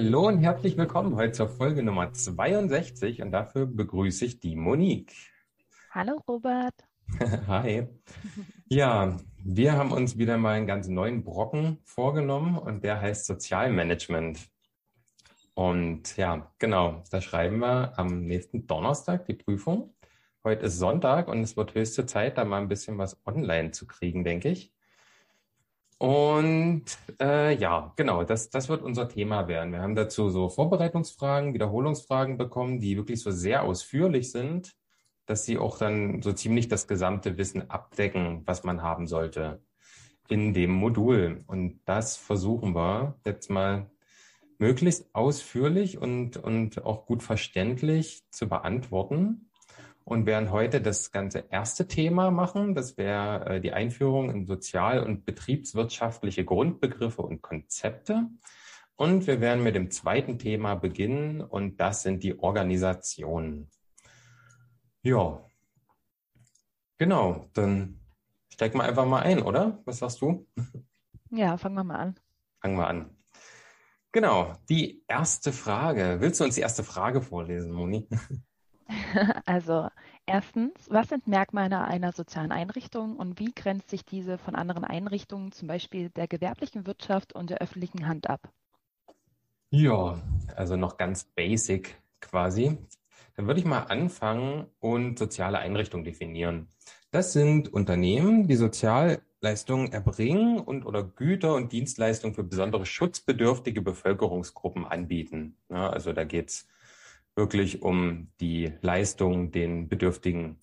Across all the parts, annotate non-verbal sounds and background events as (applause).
Hallo und herzlich willkommen heute zur Folge Nummer 62 und dafür begrüße ich die Monique. Hallo Robert. (laughs) Hi. Ja, wir haben uns wieder mal einen ganz neuen Brocken vorgenommen und der heißt Sozialmanagement. Und ja, genau, da schreiben wir am nächsten Donnerstag die Prüfung. Heute ist Sonntag und es wird höchste Zeit, da mal ein bisschen was online zu kriegen, denke ich. Und äh, ja, genau, das, das wird unser Thema werden. Wir haben dazu so Vorbereitungsfragen, Wiederholungsfragen bekommen, die wirklich so sehr ausführlich sind, dass sie auch dann so ziemlich das gesamte Wissen abdecken, was man haben sollte in dem Modul. Und das versuchen wir jetzt mal möglichst ausführlich und, und auch gut verständlich zu beantworten und werden heute das ganze erste Thema machen. Das wäre äh, die Einführung in sozial- und betriebswirtschaftliche Grundbegriffe und Konzepte. Und wir werden mit dem zweiten Thema beginnen und das sind die Organisationen. Ja, genau, dann steigen wir einfach mal ein, oder? Was sagst du? Ja, fangen wir mal an. Fangen wir an. Genau, die erste Frage. Willst du uns die erste Frage vorlesen, Moni? (laughs) Also erstens, was sind Merkmale einer sozialen Einrichtung und wie grenzt sich diese von anderen Einrichtungen, zum Beispiel der gewerblichen Wirtschaft und der öffentlichen Hand ab? Ja, also noch ganz basic quasi. Dann würde ich mal anfangen und soziale Einrichtungen definieren. Das sind Unternehmen, die Sozialleistungen erbringen und oder Güter und Dienstleistungen für besondere schutzbedürftige Bevölkerungsgruppen anbieten. Ja, also da geht's wirklich um die Leistung den bedürftigen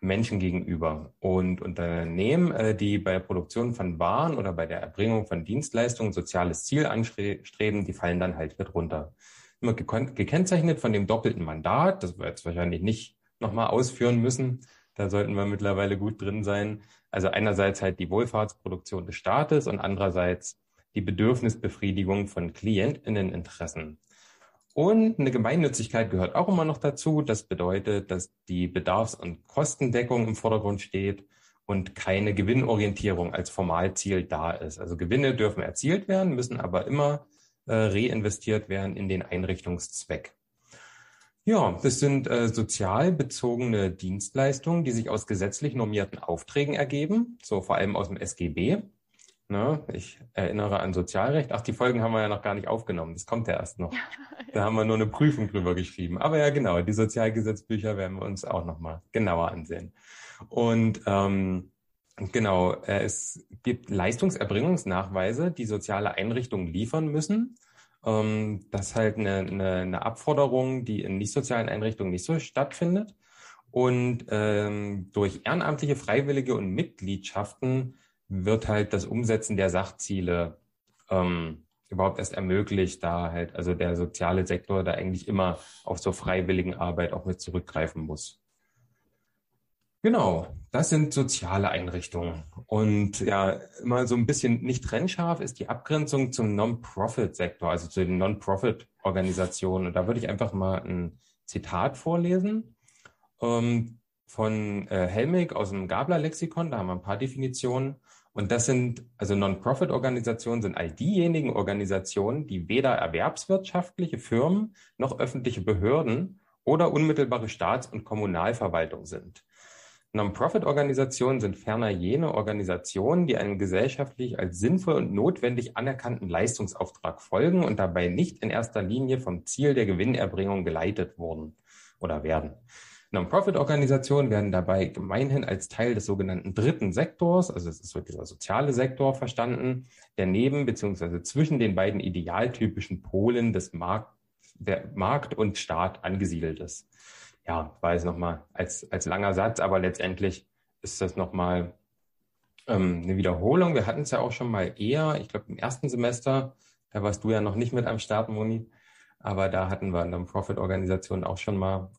Menschen gegenüber. Und Unternehmen, äh, die bei der Produktion von Waren oder bei der Erbringung von Dienstleistungen soziales Ziel anstreben, die fallen dann halt mit runter. Immer gekennzeichnet von dem doppelten Mandat, das wir jetzt wahrscheinlich nicht nochmal ausführen müssen. Da sollten wir mittlerweile gut drin sein. Also einerseits halt die Wohlfahrtsproduktion des Staates und andererseits die Bedürfnisbefriedigung von Klientinneninteressen. Und eine Gemeinnützigkeit gehört auch immer noch dazu. Das bedeutet, dass die Bedarfs- und Kostendeckung im Vordergrund steht und keine Gewinnorientierung als Formalziel da ist. Also Gewinne dürfen erzielt werden, müssen aber immer äh, reinvestiert werden in den Einrichtungszweck. Ja, das sind äh, sozial bezogene Dienstleistungen, die sich aus gesetzlich normierten Aufträgen ergeben, so vor allem aus dem SGB. Ne? Ich erinnere an Sozialrecht. Ach, die Folgen haben wir ja noch gar nicht aufgenommen. Das kommt ja erst noch. Da haben wir nur eine Prüfung drüber geschrieben. Aber ja, genau, die Sozialgesetzbücher werden wir uns auch nochmal genauer ansehen. Und ähm, genau, äh, es gibt Leistungserbringungsnachweise, die soziale Einrichtungen liefern müssen. Ähm, das ist halt eine, eine, eine Abforderung, die in nicht sozialen Einrichtungen nicht so stattfindet. Und ähm, durch ehrenamtliche, Freiwillige und Mitgliedschaften wird halt das Umsetzen der Sachziele ähm, überhaupt erst ermöglicht, da halt, also der soziale Sektor da eigentlich immer auf so freiwilligen Arbeit auch mit zurückgreifen muss. Genau, das sind soziale Einrichtungen. Und ja, immer so ein bisschen nicht trennscharf ist die Abgrenzung zum Non-Profit-Sektor, also zu den Non-Profit-Organisationen. Und da würde ich einfach mal ein Zitat vorlesen ähm, von äh, Helmig aus dem Gabler-Lexikon. Da haben wir ein paar Definitionen. Und das sind, also Non-Profit-Organisationen sind all diejenigen Organisationen, die weder erwerbswirtschaftliche Firmen noch öffentliche Behörden oder unmittelbare Staats- und Kommunalverwaltung sind. Non-Profit-Organisationen sind ferner jene Organisationen, die einem gesellschaftlich als sinnvoll und notwendig anerkannten Leistungsauftrag folgen und dabei nicht in erster Linie vom Ziel der Gewinnerbringung geleitet wurden oder werden. Non-Profit-Organisationen werden dabei gemeinhin als Teil des sogenannten dritten Sektors, also es ist so dieser soziale Sektor verstanden, der neben bzw. zwischen den beiden idealtypischen Polen des Markt, der Markt und Staat angesiedelt ist. Ja, war es nochmal als, als langer Satz, aber letztendlich ist das nochmal ähm, eine Wiederholung. Wir hatten es ja auch schon mal eher, ich glaube im ersten Semester, da warst du ja noch nicht mit am Start, Moni, aber da hatten wir Non-Profit-Organisationen auch schon mal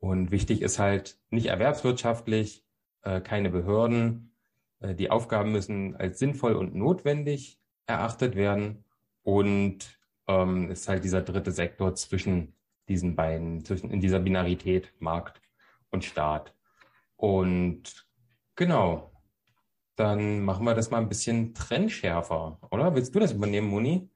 und wichtig ist halt nicht erwerbswirtschaftlich, äh, keine Behörden. Äh, die Aufgaben müssen als sinnvoll und notwendig erachtet werden. Und ähm, ist halt dieser dritte Sektor zwischen diesen beiden, zwischen in dieser Binarität Markt und Staat. Und genau, dann machen wir das mal ein bisschen trennschärfer, oder? Willst du das übernehmen, Moni?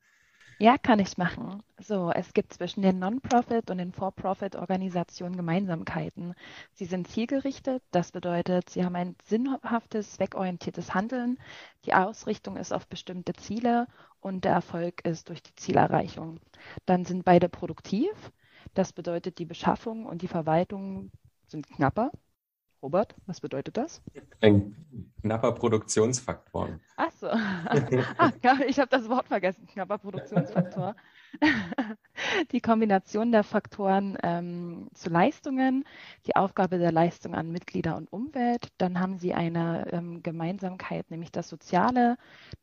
Ja, kann ich machen. So, es gibt zwischen den Non-Profit und den For-Profit-Organisationen Gemeinsamkeiten. Sie sind zielgerichtet, das bedeutet, sie haben ein sinnhaftes, zweckorientiertes Handeln. Die Ausrichtung ist auf bestimmte Ziele und der Erfolg ist durch die Zielerreichung. Dann sind beide produktiv. Das bedeutet, die Beschaffung und die Verwaltung sind knapper. Robert, was bedeutet das? Ein knapper Produktionsfaktor. Ach so. (laughs) ah, ich habe das Wort vergessen, knapper Produktionsfaktor. (laughs) die Kombination der Faktoren ähm, zu Leistungen, die Aufgabe der Leistung an Mitglieder und Umwelt. Dann haben sie eine ähm, Gemeinsamkeit, nämlich das Soziale.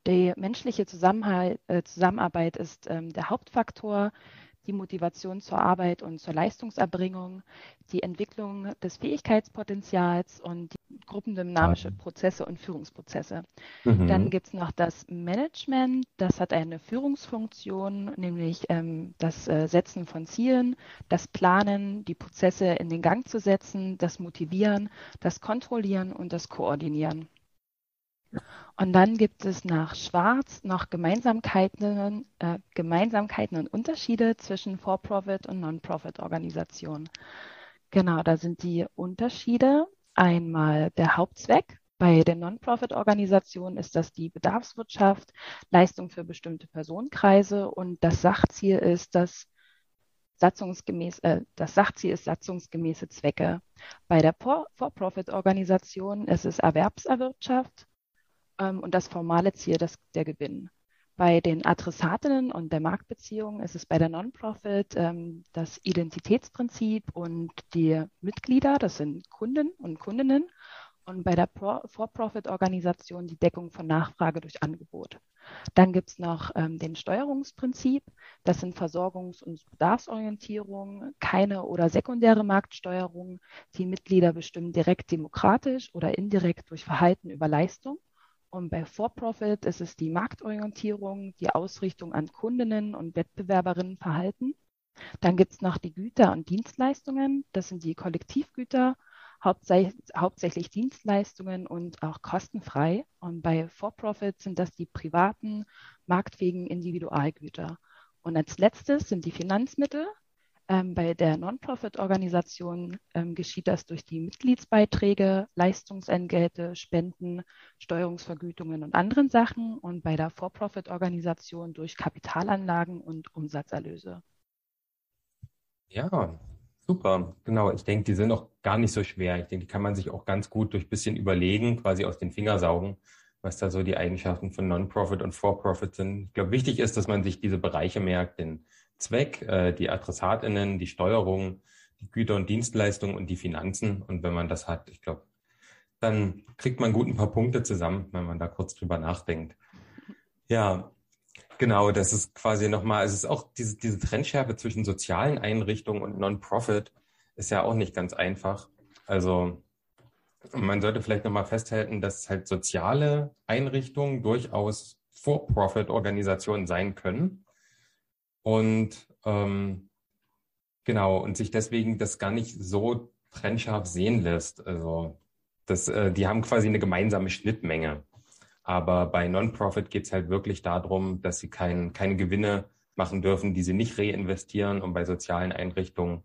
Die menschliche äh, Zusammenarbeit ist ähm, der Hauptfaktor die Motivation zur Arbeit und zur Leistungserbringung, die Entwicklung des Fähigkeitspotenzials und die gruppendynamische Prozesse und Führungsprozesse. Mhm. Dann gibt es noch das Management, das hat eine Führungsfunktion, nämlich ähm, das äh, Setzen von Zielen, das Planen, die Prozesse in den Gang zu setzen, das Motivieren, das Kontrollieren und das Koordinieren. Und dann gibt es nach Schwarz noch Gemeinsamkeiten, äh, Gemeinsamkeiten und Unterschiede zwischen For-Profit und Non-Profit-Organisationen. Genau, da sind die Unterschiede einmal der Hauptzweck. Bei den Non-Profit-Organisationen ist das die Bedarfswirtschaft, Leistung für bestimmte Personenkreise und das Sachziel ist das satzungsgemäß, äh, das Sachziel ist satzungsgemäße Zwecke. Bei der For-Profit-Organisation ist es Erwerbserwirtschaft und das formale Ziel das, der Gewinn. Bei den Adressatinnen und der Marktbeziehung ist es bei der Non-Profit ähm, das Identitätsprinzip und die Mitglieder, das sind Kunden und Kundinnen. Und bei der For-Profit-Organisation die Deckung von Nachfrage durch Angebot. Dann gibt es noch ähm, den Steuerungsprinzip. Das sind Versorgungs- und Bedarfsorientierung, keine oder sekundäre Marktsteuerung. Die Mitglieder bestimmen direkt demokratisch oder indirekt durch Verhalten über Leistung. Und bei For-Profit ist es die Marktorientierung, die Ausrichtung an Kundinnen und Wettbewerberinnenverhalten. Dann gibt es noch die Güter und Dienstleistungen. Das sind die Kollektivgüter, hauptsächlich, hauptsächlich Dienstleistungen und auch kostenfrei. Und bei For-Profit sind das die privaten, marktfähigen Individualgüter. Und als letztes sind die Finanzmittel. Ähm, bei der Non-Profit-Organisation ähm, geschieht das durch die Mitgliedsbeiträge, Leistungsentgelte, Spenden, Steuerungsvergütungen und anderen Sachen und bei der For-Profit-Organisation durch Kapitalanlagen und Umsatzerlöse. Ja, super. Genau. Ich denke, die sind auch gar nicht so schwer. Ich denke, die kann man sich auch ganz gut durch ein bisschen überlegen, quasi aus den Finger saugen, was da so die Eigenschaften von Non-Profit und For-Profit sind. Ich glaube, wichtig ist, dass man sich diese Bereiche merkt, denn Zweck, äh, die AdressatInnen, die Steuerung, die Güter und Dienstleistungen und die Finanzen. Und wenn man das hat, ich glaube, dann kriegt man gut ein paar Punkte zusammen, wenn man da kurz drüber nachdenkt. Ja, genau, das ist quasi nochmal, es ist auch diese, diese Trennschärfe zwischen sozialen Einrichtungen und Non-Profit ist ja auch nicht ganz einfach. Also man sollte vielleicht nochmal festhalten, dass halt soziale Einrichtungen durchaus For-Profit-Organisationen sein können und ähm, genau, und sich deswegen das gar nicht so trennscharf sehen lässt. Also das, äh, die haben quasi eine gemeinsame Schnittmenge. Aber bei Non-Profit geht es halt wirklich darum, dass sie kein, keine Gewinne machen dürfen, die sie nicht reinvestieren. Und bei sozialen Einrichtungen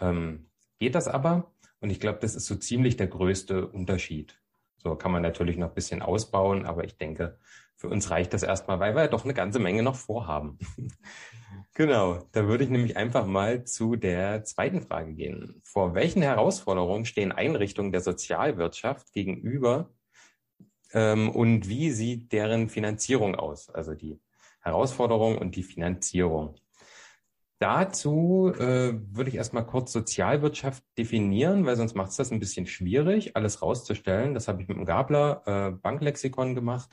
ähm, geht das aber. Und ich glaube, das ist so ziemlich der größte Unterschied. So kann man natürlich noch ein bisschen ausbauen, aber ich denke, für uns reicht das erstmal, weil wir ja doch eine ganze Menge noch vorhaben. (laughs) genau, da würde ich nämlich einfach mal zu der zweiten Frage gehen. Vor welchen Herausforderungen stehen Einrichtungen der Sozialwirtschaft gegenüber ähm, und wie sieht deren Finanzierung aus? Also die Herausforderung und die Finanzierung. Dazu äh, würde ich erstmal kurz Sozialwirtschaft definieren, weil sonst macht es das ein bisschen schwierig, alles rauszustellen. Das habe ich mit dem Gabler äh, Banklexikon gemacht.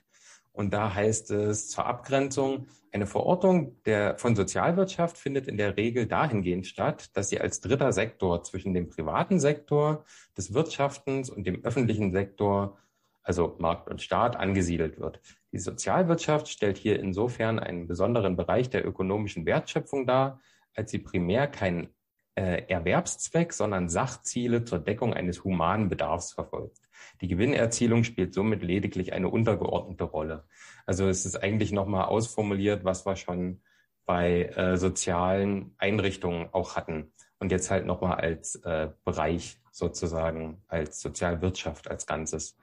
Und da heißt es zur Abgrenzung, eine Verortung der, von Sozialwirtschaft findet in der Regel dahingehend statt, dass sie als dritter Sektor zwischen dem privaten Sektor des Wirtschaftens und dem öffentlichen Sektor, also Markt und Staat, angesiedelt wird. Die Sozialwirtschaft stellt hier insofern einen besonderen Bereich der ökonomischen Wertschöpfung dar, als sie primär keinen Erwerbszweck, sondern Sachziele zur Deckung eines humanen Bedarfs verfolgt. Die Gewinnerzielung spielt somit lediglich eine untergeordnete Rolle. Also es ist eigentlich nochmal ausformuliert, was wir schon bei äh, sozialen Einrichtungen auch hatten. Und jetzt halt nochmal als äh, Bereich sozusagen, als Sozialwirtschaft als Ganzes.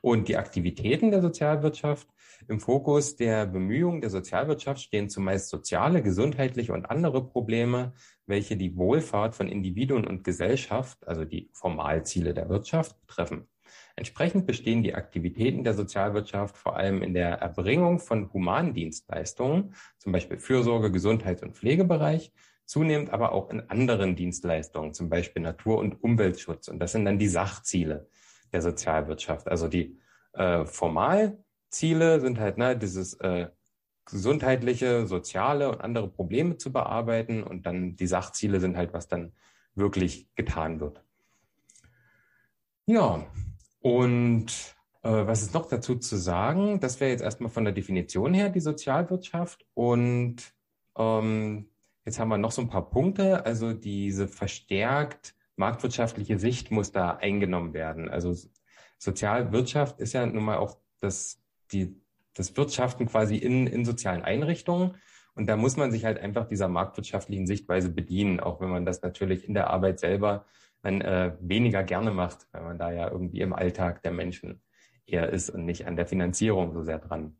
Und die Aktivitäten der Sozialwirtschaft im Fokus der Bemühungen der Sozialwirtschaft stehen zumeist soziale, gesundheitliche und andere Probleme, welche die Wohlfahrt von Individuen und Gesellschaft, also die Formalziele der Wirtschaft, betreffen. Entsprechend bestehen die Aktivitäten der Sozialwirtschaft vor allem in der Erbringung von Humandienstleistungen, zum Beispiel Fürsorge, Gesundheits- und Pflegebereich, zunehmend aber auch in anderen Dienstleistungen, zum Beispiel Natur- und Umweltschutz. Und das sind dann die Sachziele der Sozialwirtschaft. Also die äh, Formalziele sind halt ne, dieses äh, gesundheitliche, soziale und andere Probleme zu bearbeiten. Und dann die Sachziele sind halt, was dann wirklich getan wird. Ja, und äh, was ist noch dazu zu sagen? Das wäre jetzt erstmal von der Definition her die Sozialwirtschaft. Und ähm, jetzt haben wir noch so ein paar Punkte. Also diese verstärkt marktwirtschaftliche Sicht muss da eingenommen werden. Also Sozialwirtschaft ist ja nun mal auch das, die, das Wirtschaften quasi in, in sozialen Einrichtungen. Und da muss man sich halt einfach dieser marktwirtschaftlichen Sichtweise bedienen, auch wenn man das natürlich in der Arbeit selber man äh, weniger gerne macht, weil man da ja irgendwie im Alltag der Menschen eher ist und nicht an der Finanzierung so sehr dran.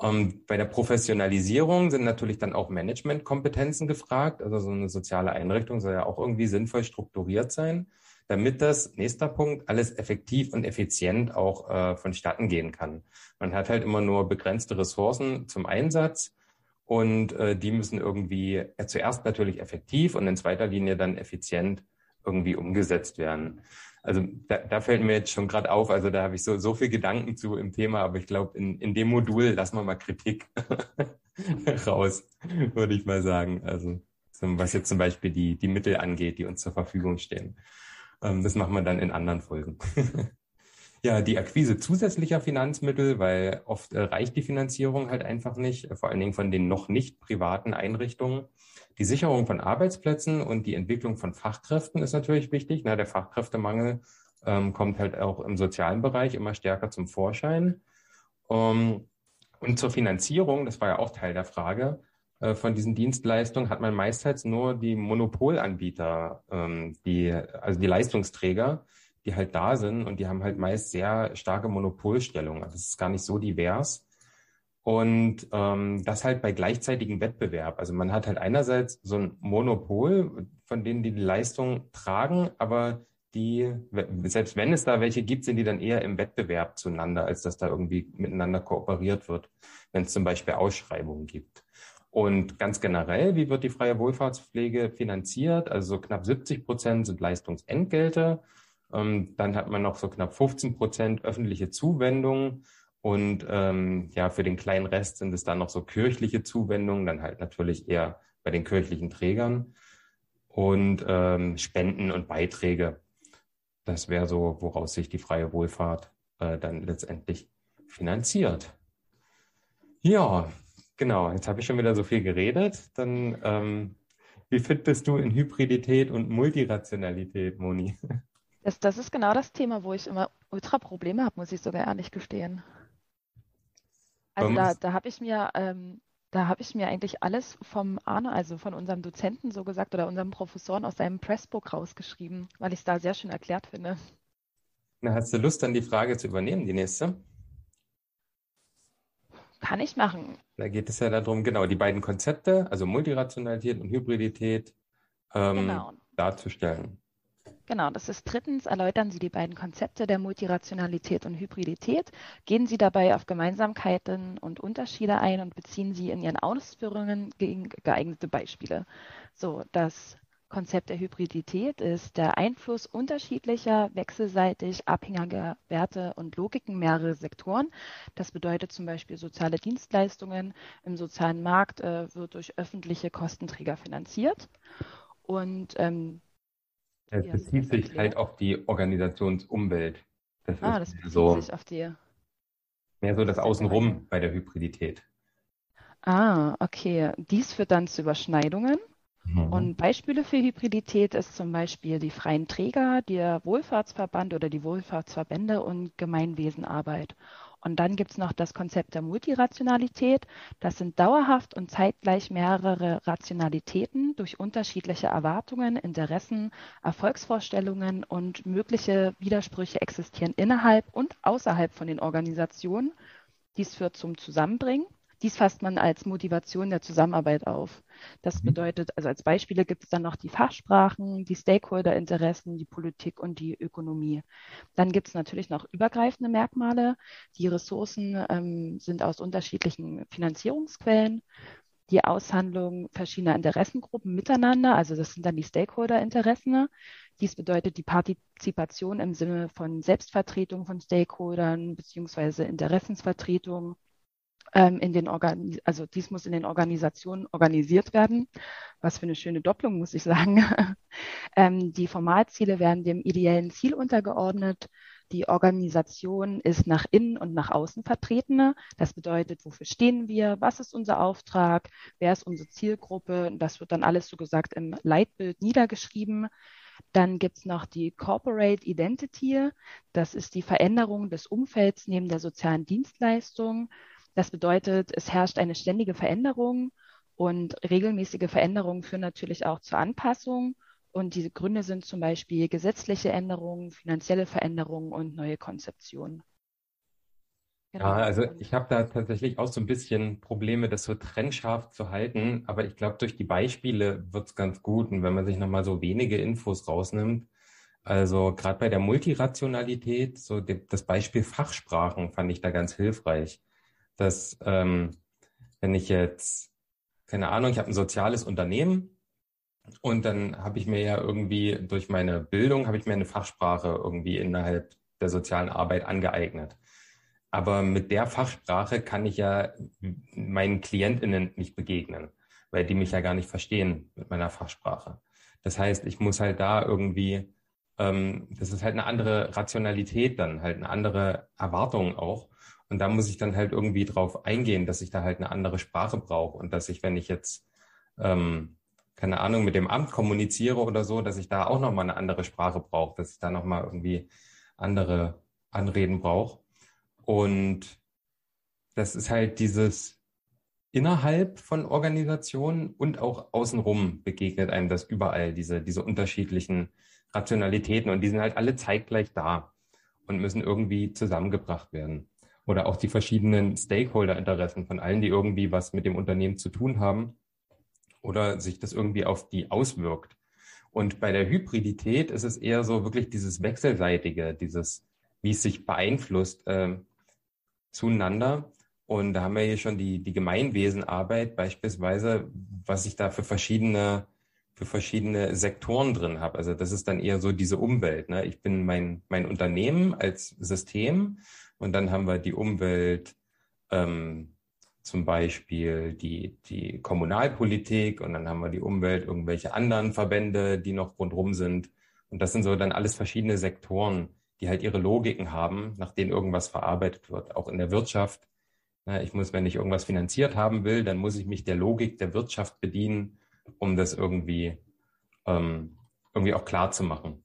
Um, ähm, bei der Professionalisierung sind natürlich dann auch Managementkompetenzen gefragt. Also so eine soziale Einrichtung soll ja auch irgendwie sinnvoll strukturiert sein, damit das, nächster Punkt, alles effektiv und effizient auch äh, vonstatten gehen kann. Man hat halt immer nur begrenzte Ressourcen zum Einsatz und äh, die müssen irgendwie äh, zuerst natürlich effektiv und in zweiter Linie dann effizient irgendwie umgesetzt werden. Also da, da fällt mir jetzt schon gerade auf, also da habe ich so, so viel Gedanken zu im Thema, aber ich glaube, in, in dem Modul lassen wir mal Kritik (laughs) raus, würde ich mal sagen. Also was jetzt zum Beispiel die, die Mittel angeht, die uns zur Verfügung stehen. Ähm, das machen wir dann in anderen Folgen. (laughs) ja, die Akquise zusätzlicher Finanzmittel, weil oft äh, reicht die Finanzierung halt einfach nicht, vor allen Dingen von den noch nicht privaten Einrichtungen. Die Sicherung von Arbeitsplätzen und die Entwicklung von Fachkräften ist natürlich wichtig. Na, der Fachkräftemangel ähm, kommt halt auch im sozialen Bereich immer stärker zum Vorschein. Ähm, und zur Finanzierung, das war ja auch Teil der Frage, äh, von diesen Dienstleistungen hat man meistens nur die Monopolanbieter, ähm, die, also die Leistungsträger, die halt da sind und die haben halt meist sehr starke Monopolstellung. Also es ist gar nicht so divers. Und ähm, das halt bei gleichzeitigem Wettbewerb. Also man hat halt einerseits so ein Monopol, von denen die die Leistung tragen, aber die, selbst wenn es da welche gibt, sind die dann eher im Wettbewerb zueinander, als dass da irgendwie miteinander kooperiert wird, wenn es zum Beispiel Ausschreibungen gibt. Und ganz generell, wie wird die freie Wohlfahrtspflege finanziert? Also so knapp 70 Prozent sind Leistungsentgelte. Ähm, dann hat man noch so knapp 15 Prozent öffentliche Zuwendungen und ähm, ja, für den kleinen Rest sind es dann noch so kirchliche Zuwendungen, dann halt natürlich eher bei den kirchlichen Trägern und ähm, Spenden und Beiträge. Das wäre so, woraus sich die freie Wohlfahrt äh, dann letztendlich finanziert. Ja, genau. Jetzt habe ich schon wieder so viel geredet. Dann, ähm, wie fit bist du in Hybridität und Multirationalität, Moni? (laughs) Das, das ist genau das Thema, wo ich immer ultra Probleme habe, muss ich sogar ehrlich gestehen. Also da, da habe ich mir, ähm, da habe ich mir eigentlich alles vom Arne, also von unserem Dozenten so gesagt oder unserem Professoren aus seinem Pressbook rausgeschrieben, weil ich es da sehr schön erklärt finde. Na, hast du Lust, dann die Frage zu übernehmen, die nächste? Kann ich machen. Da geht es ja darum, genau, die beiden Konzepte, also Multirationalität und Hybridität, ähm, genau. darzustellen. Genau, das ist drittens, erläutern Sie die beiden Konzepte der Multirationalität und Hybridität, gehen Sie dabei auf Gemeinsamkeiten und Unterschiede ein und beziehen Sie in Ihren Ausführungen gegen geeignete Beispiele. So, das Konzept der Hybridität ist der Einfluss unterschiedlicher, wechselseitig abhängiger Werte und Logiken mehrerer Sektoren. Das bedeutet zum Beispiel soziale Dienstleistungen im sozialen Markt äh, wird durch öffentliche Kostenträger finanziert. Und ähm, es ja, bezieht sich halt auf die Organisationsumwelt. Das ah, das bezieht so sich auf die. Mehr so das Außenrum bei der Hybridität. Ah, okay. Dies führt dann zu Überschneidungen. Mhm. Und Beispiele für Hybridität ist zum Beispiel die freien Träger, der Wohlfahrtsverband oder die Wohlfahrtsverbände und Gemeinwesenarbeit. Und dann gibt es noch das Konzept der Multirationalität. Das sind dauerhaft und zeitgleich mehrere Rationalitäten durch unterschiedliche Erwartungen, Interessen, Erfolgsvorstellungen und mögliche Widersprüche existieren innerhalb und außerhalb von den Organisationen. Dies führt zum Zusammenbringen dies fasst man als Motivation der Zusammenarbeit auf. Das mhm. bedeutet, also als Beispiele gibt es dann noch die Fachsprachen, die Stakeholderinteressen, die Politik und die Ökonomie. Dann gibt es natürlich noch übergreifende Merkmale. Die Ressourcen ähm, sind aus unterschiedlichen Finanzierungsquellen. Die Aushandlung verschiedener Interessengruppen miteinander, also das sind dann die Stakeholderinteressen. Dies bedeutet die Partizipation im Sinne von Selbstvertretung von Stakeholdern beziehungsweise Interessensvertretung ähm, in den Organ also dies muss in den Organisationen organisiert werden. Was für eine schöne Doppelung, muss ich sagen. (laughs) ähm, die Formalziele werden dem ideellen Ziel untergeordnet. Die Organisation ist nach innen und nach außen vertreten. Das bedeutet, wofür stehen wir? Was ist unser Auftrag? Wer ist unsere Zielgruppe? Das wird dann alles so gesagt im Leitbild niedergeschrieben. Dann gibt es noch die Corporate Identity. Das ist die Veränderung des Umfelds neben der sozialen Dienstleistung. Das bedeutet, es herrscht eine ständige Veränderung und regelmäßige Veränderungen führen natürlich auch zur Anpassung. Und diese Gründe sind zum Beispiel gesetzliche Änderungen, finanzielle Veränderungen und neue Konzeptionen. Genau. Ja, also ich habe da tatsächlich auch so ein bisschen Probleme, das so trennscharf zu halten. Aber ich glaube, durch die Beispiele wird es ganz gut. Und wenn man sich nochmal so wenige Infos rausnimmt, also gerade bei der Multirationalität, so das Beispiel Fachsprachen fand ich da ganz hilfreich dass ähm, wenn ich jetzt, keine Ahnung, ich habe ein soziales Unternehmen und dann habe ich mir ja irgendwie durch meine Bildung, habe ich mir eine Fachsprache irgendwie innerhalb der sozialen Arbeit angeeignet. Aber mit der Fachsprache kann ich ja meinen KlientInnen nicht begegnen, weil die mich ja gar nicht verstehen mit meiner Fachsprache. Das heißt, ich muss halt da irgendwie, ähm, das ist halt eine andere Rationalität dann, halt eine andere Erwartung auch. Und da muss ich dann halt irgendwie drauf eingehen, dass ich da halt eine andere Sprache brauche und dass ich, wenn ich jetzt, ähm, keine Ahnung, mit dem Amt kommuniziere oder so, dass ich da auch nochmal eine andere Sprache brauche, dass ich da nochmal irgendwie andere Anreden brauche. Und das ist halt dieses innerhalb von Organisationen und auch außenrum begegnet einem das überall, diese, diese unterschiedlichen Rationalitäten. Und die sind halt alle zeitgleich da und müssen irgendwie zusammengebracht werden oder auch die verschiedenen Stakeholder-Interessen von allen, die irgendwie was mit dem Unternehmen zu tun haben oder sich das irgendwie auf die auswirkt. Und bei der Hybridität ist es eher so wirklich dieses Wechselseitige, dieses, wie es sich beeinflusst äh, zueinander. Und da haben wir hier schon die, die Gemeinwesenarbeit beispielsweise, was ich da für verschiedene, für verschiedene Sektoren drin habe. Also das ist dann eher so diese Umwelt. Ne? Ich bin mein, mein Unternehmen als System und dann haben wir die Umwelt, ähm, zum Beispiel die, die Kommunalpolitik und dann haben wir die Umwelt, irgendwelche anderen Verbände, die noch rundherum sind. Und das sind so dann alles verschiedene Sektoren, die halt ihre Logiken haben, nach denen irgendwas verarbeitet wird. Auch in der Wirtschaft. Ich muss, wenn ich irgendwas finanziert haben will, dann muss ich mich der Logik der Wirtschaft bedienen, um das irgendwie, ähm, irgendwie auch klar zu machen.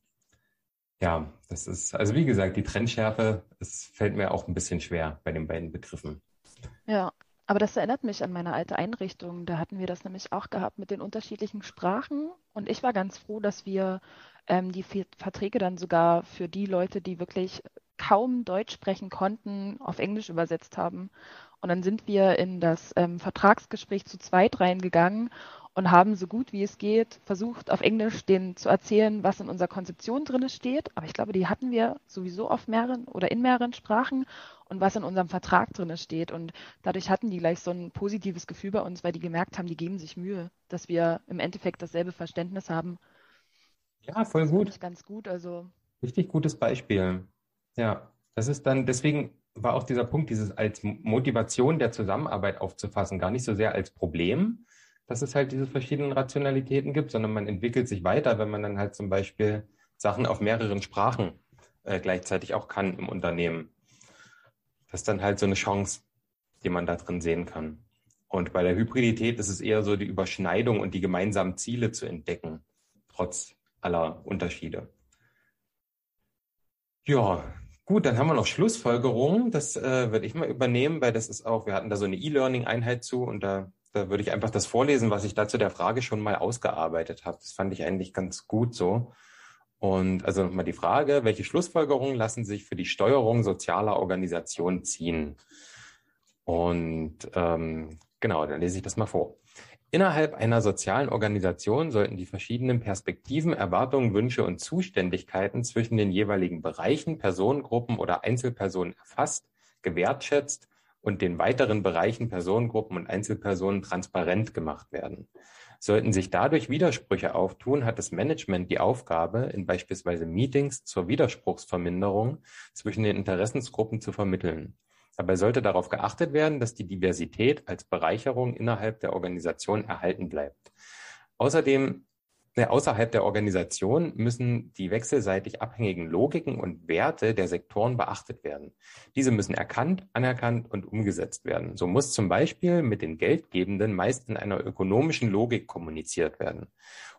Ja, das ist, also wie gesagt, die Trennschärfe, es fällt mir auch ein bisschen schwer bei den beiden Begriffen. Ja, aber das erinnert mich an meine alte Einrichtung. Da hatten wir das nämlich auch gehabt mit den unterschiedlichen Sprachen. Und ich war ganz froh, dass wir ähm, die Verträge dann sogar für die Leute, die wirklich kaum Deutsch sprechen konnten, auf Englisch übersetzt haben. Und dann sind wir in das ähm, Vertragsgespräch zu zweit reingegangen und haben so gut wie es geht versucht, auf Englisch denen zu erzählen, was in unserer Konzeption drin steht. Aber ich glaube, die hatten wir sowieso auf mehreren oder in mehreren Sprachen und was in unserem Vertrag drin steht. Und dadurch hatten die gleich so ein positives Gefühl bei uns, weil die gemerkt haben, die geben sich Mühe, dass wir im Endeffekt dasselbe Verständnis haben. Ja, voll das gut. Ich ganz gut. Also richtig gutes Beispiel. Ja, das ist dann deswegen war auch dieser Punkt, dieses als Motivation der Zusammenarbeit aufzufassen, gar nicht so sehr als Problem, dass es halt diese verschiedenen Rationalitäten gibt, sondern man entwickelt sich weiter, wenn man dann halt zum Beispiel Sachen auf mehreren Sprachen äh, gleichzeitig auch kann im Unternehmen. Das ist dann halt so eine Chance, die man da drin sehen kann. Und bei der Hybridität ist es eher so die Überschneidung und die gemeinsamen Ziele zu entdecken, trotz aller Unterschiede. Ja, Gut, dann haben wir noch Schlussfolgerungen. Das äh, würde ich mal übernehmen, weil das ist auch, wir hatten da so eine E-Learning-Einheit zu und da, da würde ich einfach das vorlesen, was ich da zu der Frage schon mal ausgearbeitet habe. Das fand ich eigentlich ganz gut so. Und also nochmal die Frage, welche Schlussfolgerungen lassen sich für die Steuerung sozialer Organisationen ziehen? Und ähm, genau, dann lese ich das mal vor. Innerhalb einer sozialen Organisation sollten die verschiedenen Perspektiven, Erwartungen, Wünsche und Zuständigkeiten zwischen den jeweiligen Bereichen, Personengruppen oder Einzelpersonen erfasst, gewertschätzt und den weiteren Bereichen, Personengruppen und Einzelpersonen transparent gemacht werden. Sollten sich dadurch Widersprüche auftun, hat das Management die Aufgabe, in beispielsweise Meetings zur Widerspruchsverminderung zwischen den Interessensgruppen zu vermitteln. Dabei sollte darauf geachtet werden, dass die Diversität als Bereicherung innerhalb der Organisation erhalten bleibt. Außerdem außerhalb der Organisation müssen die wechselseitig abhängigen Logiken und Werte der Sektoren beachtet werden. Diese müssen erkannt, anerkannt und umgesetzt werden. So muss zum Beispiel mit den Geldgebenden meist in einer ökonomischen Logik kommuniziert werden.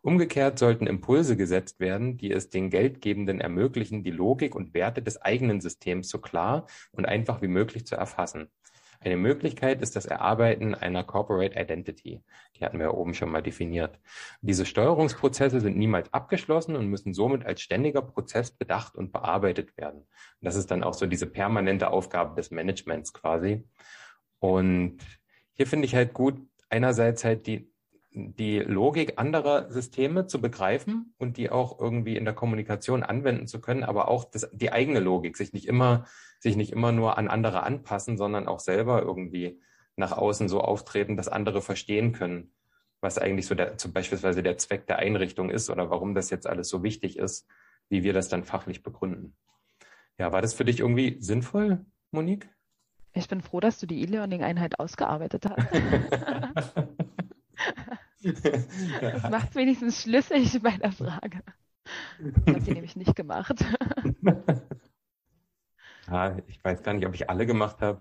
Umgekehrt sollten Impulse gesetzt werden, die es den Geldgebenden ermöglichen, die Logik und Werte des eigenen Systems so klar und einfach wie möglich zu erfassen. Eine Möglichkeit ist das Erarbeiten einer Corporate Identity. Die hatten wir ja oben schon mal definiert. Diese Steuerungsprozesse sind niemals abgeschlossen und müssen somit als ständiger Prozess bedacht und bearbeitet werden. Und das ist dann auch so diese permanente Aufgabe des Managements quasi. Und hier finde ich halt gut, einerseits halt die die Logik anderer Systeme zu begreifen und die auch irgendwie in der Kommunikation anwenden zu können, aber auch das, die eigene Logik, sich nicht immer, sich nicht immer nur an andere anpassen, sondern auch selber irgendwie nach außen so auftreten, dass andere verstehen können, was eigentlich so der, zum beispielsweise der Zweck der Einrichtung ist oder warum das jetzt alles so wichtig ist, wie wir das dann fachlich begründen. Ja, war das für dich irgendwie sinnvoll, Monique? Ich bin froh, dass du die E-Learning-Einheit ausgearbeitet hast. (laughs) Das macht es wenigstens schlüssig bei der Frage. Das habe sie nämlich nicht gemacht. (laughs) Ja, ich weiß gar nicht, ob ich alle gemacht habe.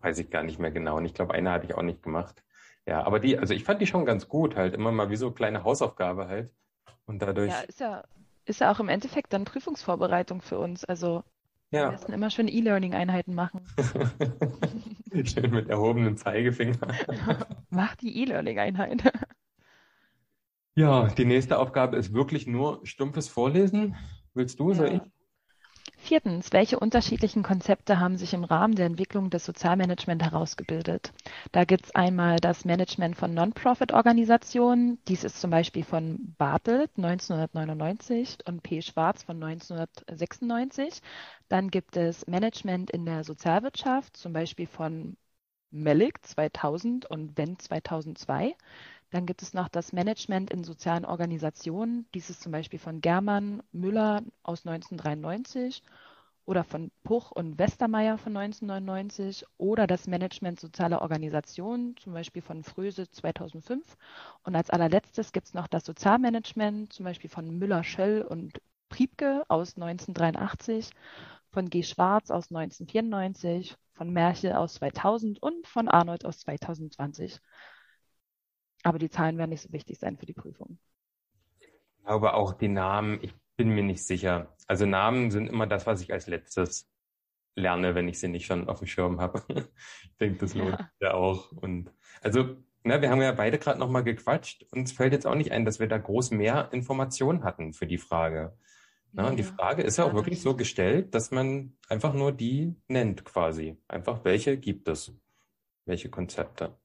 Weiß ich gar nicht mehr genau. Und ich glaube, eine hatte ich auch nicht gemacht. Ja, aber die, also ich fand die schon ganz gut, halt immer mal wie so kleine Hausaufgabe halt. Und dadurch. Ja, ist ja, ist ja auch im Endeffekt dann Prüfungsvorbereitung für uns. Also ja. wir müssen immer schön E-Learning-Einheiten machen. (laughs) Schön mit erhobenem Zeigefinger. (laughs) Mach die E-Learning-Einheit. Ja, die nächste Aufgabe ist wirklich nur stumpfes Vorlesen. Willst du, ja. soll ich? Viertens, welche unterschiedlichen Konzepte haben sich im Rahmen der Entwicklung des Sozialmanagements herausgebildet? Da gibt es einmal das Management von Non-Profit-Organisationen. Dies ist zum Beispiel von Bartelt 1999 und P. Schwarz von 1996. Dann gibt es Management in der Sozialwirtschaft, zum Beispiel von Mellick 2000 und Wendt 2002. Dann gibt es noch das Management in sozialen Organisationen. Dies ist zum Beispiel von Germann Müller aus 1993 oder von Puch und Westermeier von 1999 oder das Management sozialer Organisationen, zum Beispiel von Fröse 2005. Und als allerletztes gibt es noch das Sozialmanagement, zum Beispiel von Müller, Schöll und Priebke aus 1983, von G. Schwarz aus 1994, von Merchel aus 2000 und von Arnold aus 2020. Aber die Zahlen werden nicht so wichtig sein für die Prüfung. Ich glaube auch die Namen, ich bin mir nicht sicher. Also Namen sind immer das, was ich als letztes lerne, wenn ich sie nicht schon auf dem Schirm habe. (laughs) ich denke, das lohnt ja. ja auch. Und also, na, wir haben ja beide gerade nochmal gequatscht. Uns fällt jetzt auch nicht ein, dass wir da groß mehr Informationen hatten für die Frage. Na, ja, und die Frage ist ja auch wirklich so gestellt, dass man einfach nur die nennt quasi. Einfach welche gibt es? Welche Konzepte?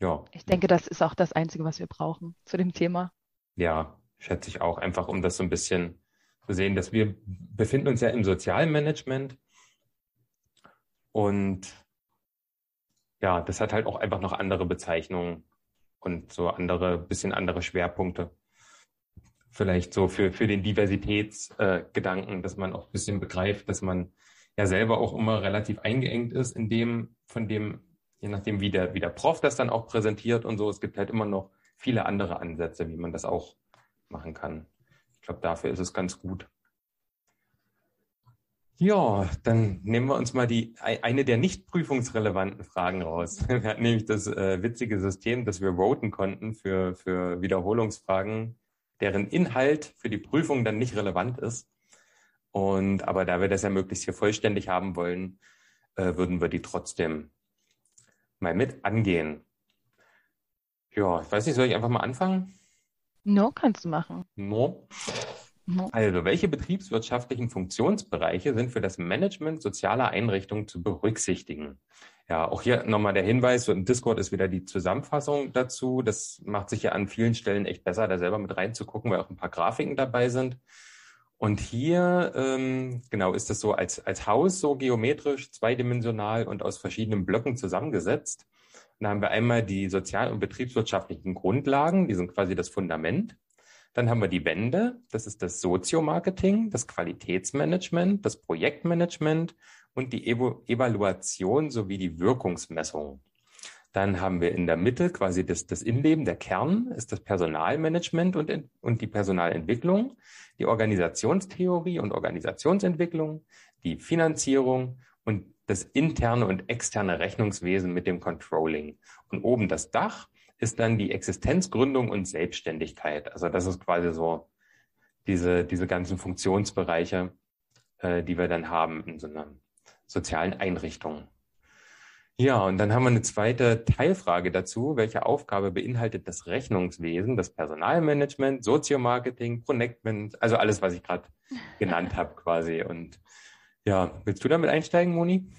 Ja. Ich denke, das ist auch das Einzige, was wir brauchen zu dem Thema. Ja, schätze ich auch. Einfach um das so ein bisschen zu sehen, dass wir befinden uns ja im Sozialmanagement und ja, das hat halt auch einfach noch andere Bezeichnungen und so andere, bisschen andere Schwerpunkte. Vielleicht so für, für den Diversitätsgedanken, äh, dass man auch ein bisschen begreift, dass man ja selber auch immer relativ eingeengt ist in dem, von dem je nachdem, wie der, wie der Prof das dann auch präsentiert und so. Es gibt halt immer noch viele andere Ansätze, wie man das auch machen kann. Ich glaube, dafür ist es ganz gut. Ja, dann nehmen wir uns mal die eine der nicht prüfungsrelevanten Fragen raus. (laughs) Wir hatten nämlich das äh, witzige System, dass wir voten konnten für, für Wiederholungsfragen, deren Inhalt für die Prüfung dann nicht relevant ist. Und aber da wir das ja möglichst hier vollständig haben wollen, äh, würden wir die trotzdem mal mit angehen. Ja, ich weiß nicht, soll ich einfach mal anfangen? No, kannst du machen. No. no. Also, welche betriebswirtschaftlichen Funktionsbereiche sind für das Management sozialer Einrichtungen zu berücksichtigen? Ja, auch hier nochmal der Hinweis, so im Discord ist wieder die Zusammenfassung dazu. Das macht sich ja an vielen Stellen echt besser, da selber mit reinzugucken, weil auch ein paar Grafiken dabei sind. Und hier, ähm, genau, ist das so als, als Haus so geometrisch, zweidimensional und aus verschiedenen Blöcken zusammengesetzt. Und da haben wir einmal die sozial- und betriebswirtschaftlichen Grundlagen, die sind quasi das Fundament. Dann haben wir die Wände, das ist das Soziomarketing, das Qualitätsmanagement, das Projektmanagement und die Evo Evaluation sowie die Wirkungsmessung. Dann haben wir in der Mitte quasi das, das Innenleben, der Kern ist das Personalmanagement und, und die Personalentwicklung die Organisationstheorie und Organisationsentwicklung, die Finanzierung und das interne und externe Rechnungswesen mit dem Controlling. Und oben das Dach ist dann die Existenzgründung und Selbstständigkeit. Also das ist quasi so diese, diese ganzen Funktionsbereiche, äh, die wir dann haben in so einer sozialen Einrichtung. Ja, und dann haben wir eine zweite Teilfrage dazu. Welche Aufgabe beinhaltet das Rechnungswesen, das Personalmanagement, Soziomarketing, Projektmanagement, also alles, was ich gerade genannt habe quasi. Und ja, willst du damit einsteigen, Moni?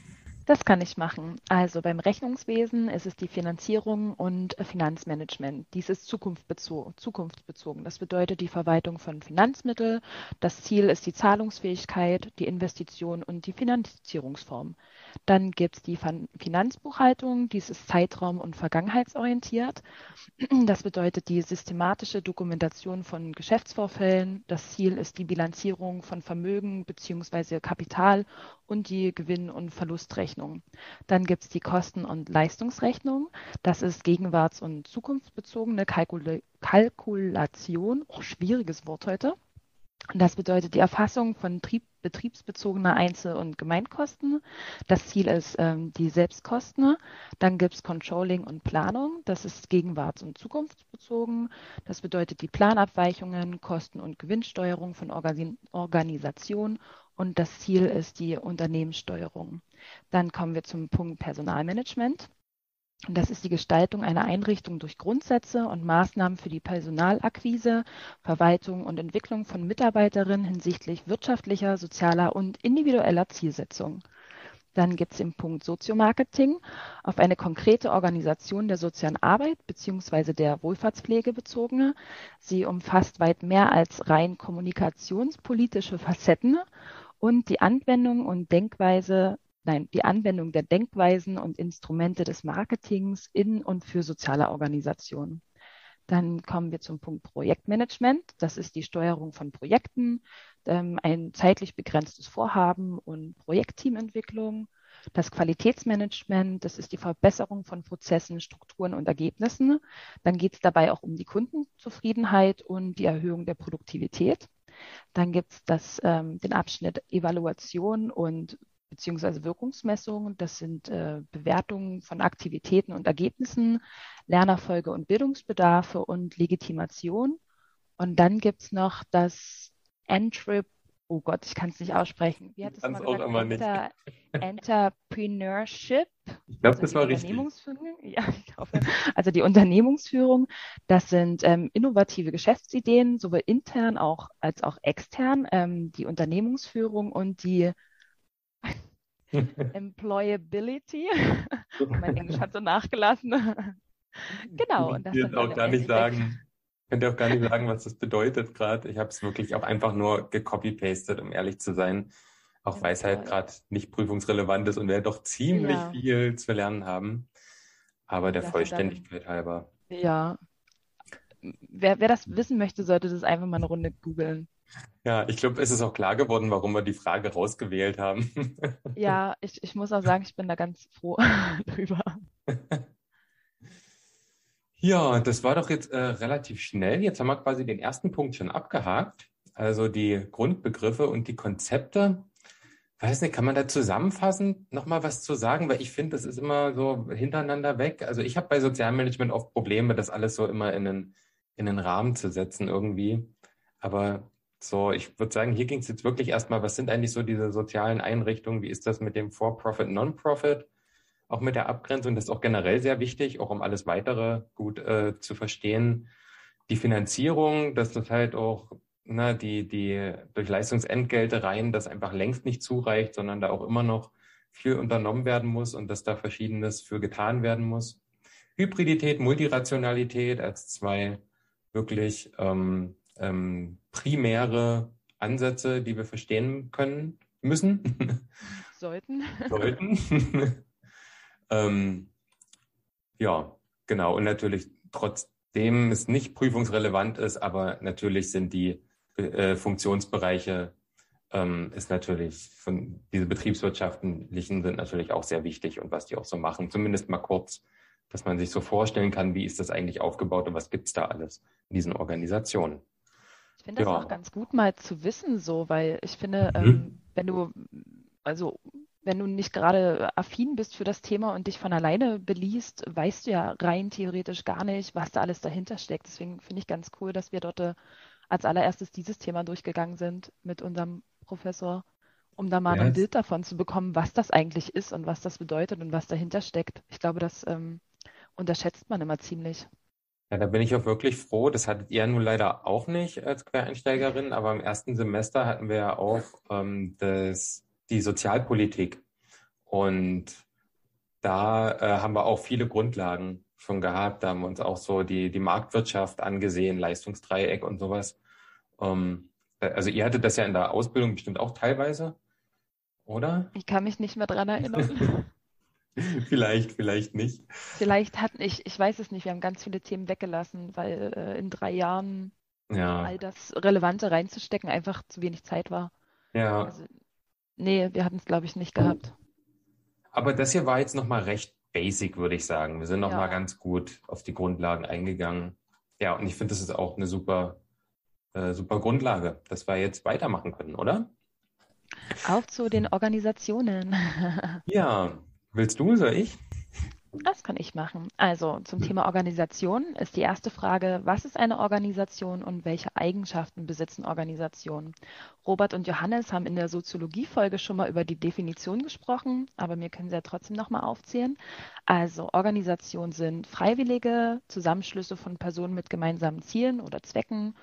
Das kann ich machen. Also beim Rechnungswesen ist es die Finanzierung und Finanzmanagement. Dies ist zukunftsbezogen. Das bedeutet die Verwaltung von Finanzmitteln. Das Ziel ist die Zahlungsfähigkeit, die Investition und die Finanzierungsform. Dann gibt es die Finanzbuchhaltung, dies ist zeitraum- und vergangenheitsorientiert. Das bedeutet die systematische Dokumentation von Geschäftsvorfällen. Das Ziel ist die Bilanzierung von Vermögen bzw. Kapital und die Gewinn- und Verlustrechnung. Dann gibt es die Kosten- und Leistungsrechnung. Das ist gegenwarts- und zukunftsbezogene Kalkul Kalkulation. Oh, schwieriges Wort heute. Das bedeutet die Erfassung von Trieb, betriebsbezogener Einzel- und Gemeinkosten. Das Ziel ist ähm, die Selbstkosten. Dann gibt es Controlling und Planung. Das ist gegenwarts- und zukunftsbezogen. Das bedeutet die Planabweichungen, Kosten- und Gewinnsteuerung von Organ Organisationen. Und das Ziel ist die Unternehmenssteuerung. Dann kommen wir zum Punkt Personalmanagement. Und das ist die Gestaltung einer Einrichtung durch Grundsätze und Maßnahmen für die Personalakquise, Verwaltung und Entwicklung von Mitarbeiterinnen hinsichtlich wirtschaftlicher, sozialer und individueller Zielsetzung. Dann gibt es den Punkt Soziomarketing auf eine konkrete Organisation der sozialen Arbeit bzw. der Wohlfahrtspflege bezogene. Sie umfasst weit mehr als rein kommunikationspolitische Facetten und die Anwendung und Denkweise nein, die Anwendung der Denkweisen und Instrumente des Marketings in und für soziale Organisationen. Dann kommen wir zum Punkt Projektmanagement. Das ist die Steuerung von Projekten, ähm, ein zeitlich begrenztes Vorhaben und Projektteamentwicklung. Das Qualitätsmanagement, das ist die Verbesserung von Prozessen, Strukturen und Ergebnissen. Dann geht es dabei auch um die Kundenzufriedenheit und die Erhöhung der Produktivität. Dann gibt es ähm, den Abschnitt Evaluation und beziehungsweise Wirkungsmessungen. Das sind äh, Bewertungen von Aktivitäten und Ergebnissen, Lernerfolge und Bildungsbedarfe und Legitimation. Und dann gibt es noch das Entrep oh Gott, ich kann es nicht aussprechen. Wie hat es mal gesagt? Auch immer Enter. Entrepreneurship. Ich (laughs) glaube, also das war richtig. Ja, ich hoffe. Also die Unternehmensführung, das sind ähm, innovative Geschäftsideen, sowohl intern auch, als auch extern. Ähm, die Unternehmensführung und die (laughs) Employability. (laughs) mein Englisch hat so nachgelassen. genau. Und das ich auch gar nicht sagen. Könnt ihr auch gar nicht sagen, was das bedeutet gerade. Ich habe es wirklich auch einfach nur gecopy-pastet, um ehrlich zu sein. Auch ja, weil es halt gerade nicht prüfungsrelevant ist und wir doch ziemlich ja. viel zu lernen haben. Aber der das Vollständigkeit dann, halber. Ja. Wer, wer das wissen möchte, sollte das einfach mal eine Runde googeln. Ja, ich glaube, es ist auch klar geworden, warum wir die Frage rausgewählt haben. ja, (laughs) ich, ich muss auch sagen, ich bin da ganz froh (laughs) drüber. Ja, das war doch jetzt äh, relativ schnell. Jetzt haben wir quasi den ersten Punkt schon abgehakt. Also die Grundbegriffe und die Konzepte. Weiß nicht, kann man da zusammenfassend nochmal was zu sagen? Weil ich finde, das ist immer so hintereinander weg. Also ich habe bei Sozialmanagement oft Probleme, das alles so immer in einen, in einen Rahmen zu setzen irgendwie. Aber So, ich würde sagen, hier ging es jetzt wirklich erstmal, was sind eigentlich so diese sozialen Einrichtungen? Wie ist das mit dem For-Profit, Non-Profit? Auch mit der Abgrenzung, das ist auch generell sehr wichtig, auch um alles weitere gut äh, zu verstehen. Die Finanzierung, dass das halt auch na, die, die durch Leistungsentgelte rein, das einfach längst nicht zureicht, sondern da auch immer noch viel unternommen werden muss und dass da Verschiedenes für getan werden muss. Hybridität, Multirationalität als zwei wirklich ähm, ähm, primäre Ansätze, die wir verstehen können, müssen. (laughs) Sollten. Sollten. (laughs) ähm, ja, genau. Und natürlich trotzdem es nicht prüfungsrelevant ist, aber natürlich sind die äh, Funktionsbereiche ähm, ist natürlich von diese betriebswirtschaftlichen sind natürlich auch sehr wichtig und was die auch so machen, zumindest mal kurz, dass man sich so vorstellen kann, wie ist das eigentlich aufgebaut und was gibt's da alles in diesen Organisationen. Ich finde das ja. auch ganz gut mal zu wissen, so, weil ich finde, mhm. ähm, wenn du, also wenn du nicht gerade affin bist für das Thema und dich von alleine beliest, weißt du ja rein theoretisch gar nicht, was da alles dahinter steckt. Deswegen finde ich ganz cool, dass wir dort äh, als allererstes dieses Thema durchgegangen sind mit unserem Professor, um da mal ja, ein Bild davon zu bekommen, was das eigentlich ist und was das bedeutet und was dahinter steckt. Ich glaube, das ähm, unterschätzt man immer ziemlich. Ja, da bin ich auch wirklich froh. Das hattet ihr nun leider auch nicht als Quereinsteigerin, aber im ersten Semester hatten wir ja auch ähm, das, die Sozialpolitik. Und da äh, haben wir auch viele Grundlagen schon gehabt. Da haben wir uns auch so die, die Marktwirtschaft angesehen, Leistungsdreieck und sowas. Ähm, also ihr hattet das ja in der Ausbildung bestimmt auch teilweise, oder? Ich kann mich nicht mehr dran erinnern. (laughs) (laughs) vielleicht, vielleicht nicht. Vielleicht hatten ich, ich weiß es nicht, wir haben ganz viele Themen weggelassen, weil äh, in drei Jahren ja. all das Relevante reinzustecken einfach zu wenig Zeit war. Ja. Also, nee, wir hatten es, glaube ich, nicht gehabt. Aber das hier war jetzt nochmal recht basic, würde ich sagen. Wir sind nochmal ja. ganz gut auf die Grundlagen eingegangen. Ja, und ich finde, das ist auch eine super, äh, super Grundlage, dass wir jetzt weitermachen können, oder? Auf zu den Organisationen. (laughs) ja, Willst du, soll ich? Das kann ich machen. Also zum Thema Organisation ist die erste Frage, was ist eine Organisation und welche Eigenschaften besitzen Organisationen? Robert und Johannes haben in der Soziologie-Folge schon mal über die Definition gesprochen, aber mir können sie ja trotzdem nochmal aufzählen. Also Organisationen sind freiwillige Zusammenschlüsse von Personen mit gemeinsamen Zielen oder Zwecken.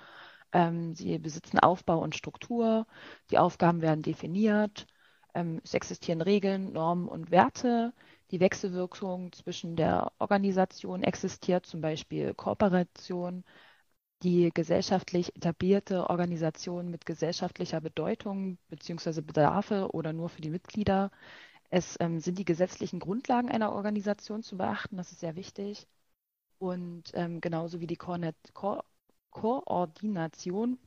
Ähm, sie besitzen Aufbau und Struktur. Die Aufgaben werden definiert es existieren Regeln, Normen und Werte. Die Wechselwirkung zwischen der Organisation existiert, zum Beispiel Kooperation. Die gesellschaftlich etablierte Organisation mit gesellschaftlicher Bedeutung bzw. Bedarfe oder nur für die Mitglieder. Es ähm, sind die gesetzlichen Grundlagen einer Organisation zu beachten, das ist sehr wichtig. Und ähm, genauso wie die Ko Koordination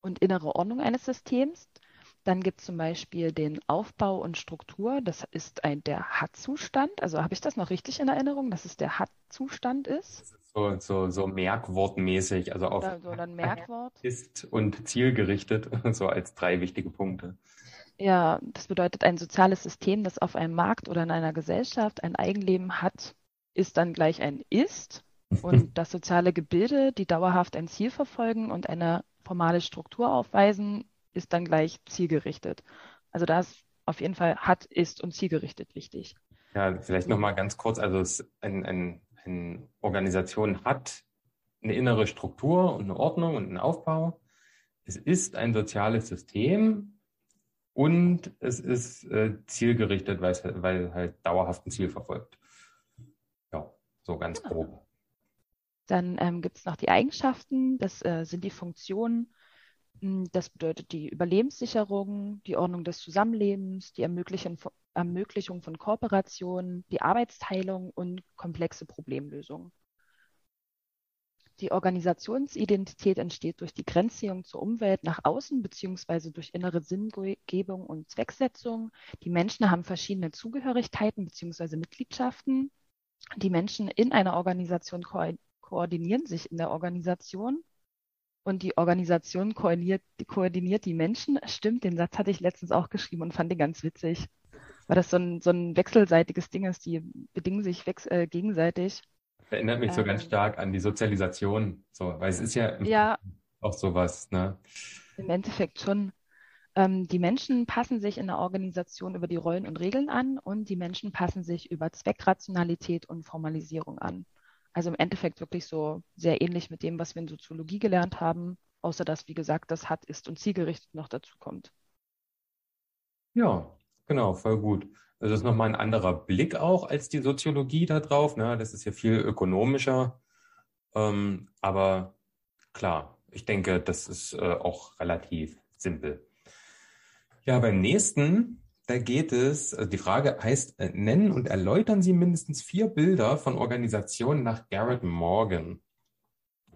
und innere Ordnung eines Systems. Dann gibt es zum Beispiel den Aufbau und Struktur. Das ist ein, der Hat-Zustand. Also habe ich das noch richtig in Erinnerung, dass es der Hat-Zustand ist? So, so, so merkwortmäßig, also auf so Merkwort. ist und zielgerichtet, (laughs) so als drei wichtige Punkte. Ja, das bedeutet, ein soziales System, das auf einem Markt oder in einer Gesellschaft ein Eigenleben hat, ist dann gleich ein Ist. Und (laughs) das soziale Gebilde, die dauerhaft ein Ziel verfolgen und eine formale Struktur aufweisen, ist dann gleich zielgerichtet. Also da ist auf jeden Fall hat, ist und zielgerichtet wichtig. Ja, vielleicht nochmal ganz kurz. Also es, ein, ein, eine Organisation hat eine innere Struktur und eine Ordnung und einen Aufbau. Es ist ein soziales System und es ist äh, zielgerichtet, weil es weil halt dauerhaft ein Ziel verfolgt. Ja, so ganz genau. grob. Dann ähm, gibt es noch die Eigenschaften, das äh, sind die Funktionen das bedeutet die Überlebenssicherung, die Ordnung des Zusammenlebens, die Ermöglichung von Kooperation, die Arbeitsteilung und komplexe Problemlösung. Die Organisationsidentität entsteht durch die Grenzziehung zur Umwelt nach außen beziehungsweise durch innere Sinngebung und Zwecksetzung. Die Menschen haben verschiedene Zugehörigkeiten beziehungsweise Mitgliedschaften. Die Menschen in einer Organisation ko koordinieren sich in der Organisation und die Organisation koordiniert, koordiniert die Menschen. Stimmt, den Satz hatte ich letztens auch geschrieben und fand den ganz witzig, weil das so ein, so ein wechselseitiges Ding ist, die bedingen sich äh, gegenseitig. Erinnert mich ähm, so ganz ähm. stark an die Sozialisation, so, weil es ist ja, ja auch sowas, ne? Im Endeffekt schon. Ähm, die Menschen passen sich in der Organisation über die Rollen und Regeln an und die Menschen passen sich über Zweckrationalität und Formalisierung an. Also im Endeffekt wirklich so sehr ähnlich mit dem, was wir in Soziologie gelernt haben, außer dass, wie gesagt, das hat, ist und zielgerichtet noch dazu kommt. Ja, genau, voll gut. Also das ist nochmal ein anderer Blick auch als die Soziologie da drauf. Ne? Das ist ja viel ökonomischer. Ähm, aber klar, ich denke, das ist äh, auch relativ simpel. Ja, beim nächsten, da geht es, also die Frage heißt, äh, nennen und erläutern Sie mindestens vier Bilder von Organisationen nach Garrett Morgan.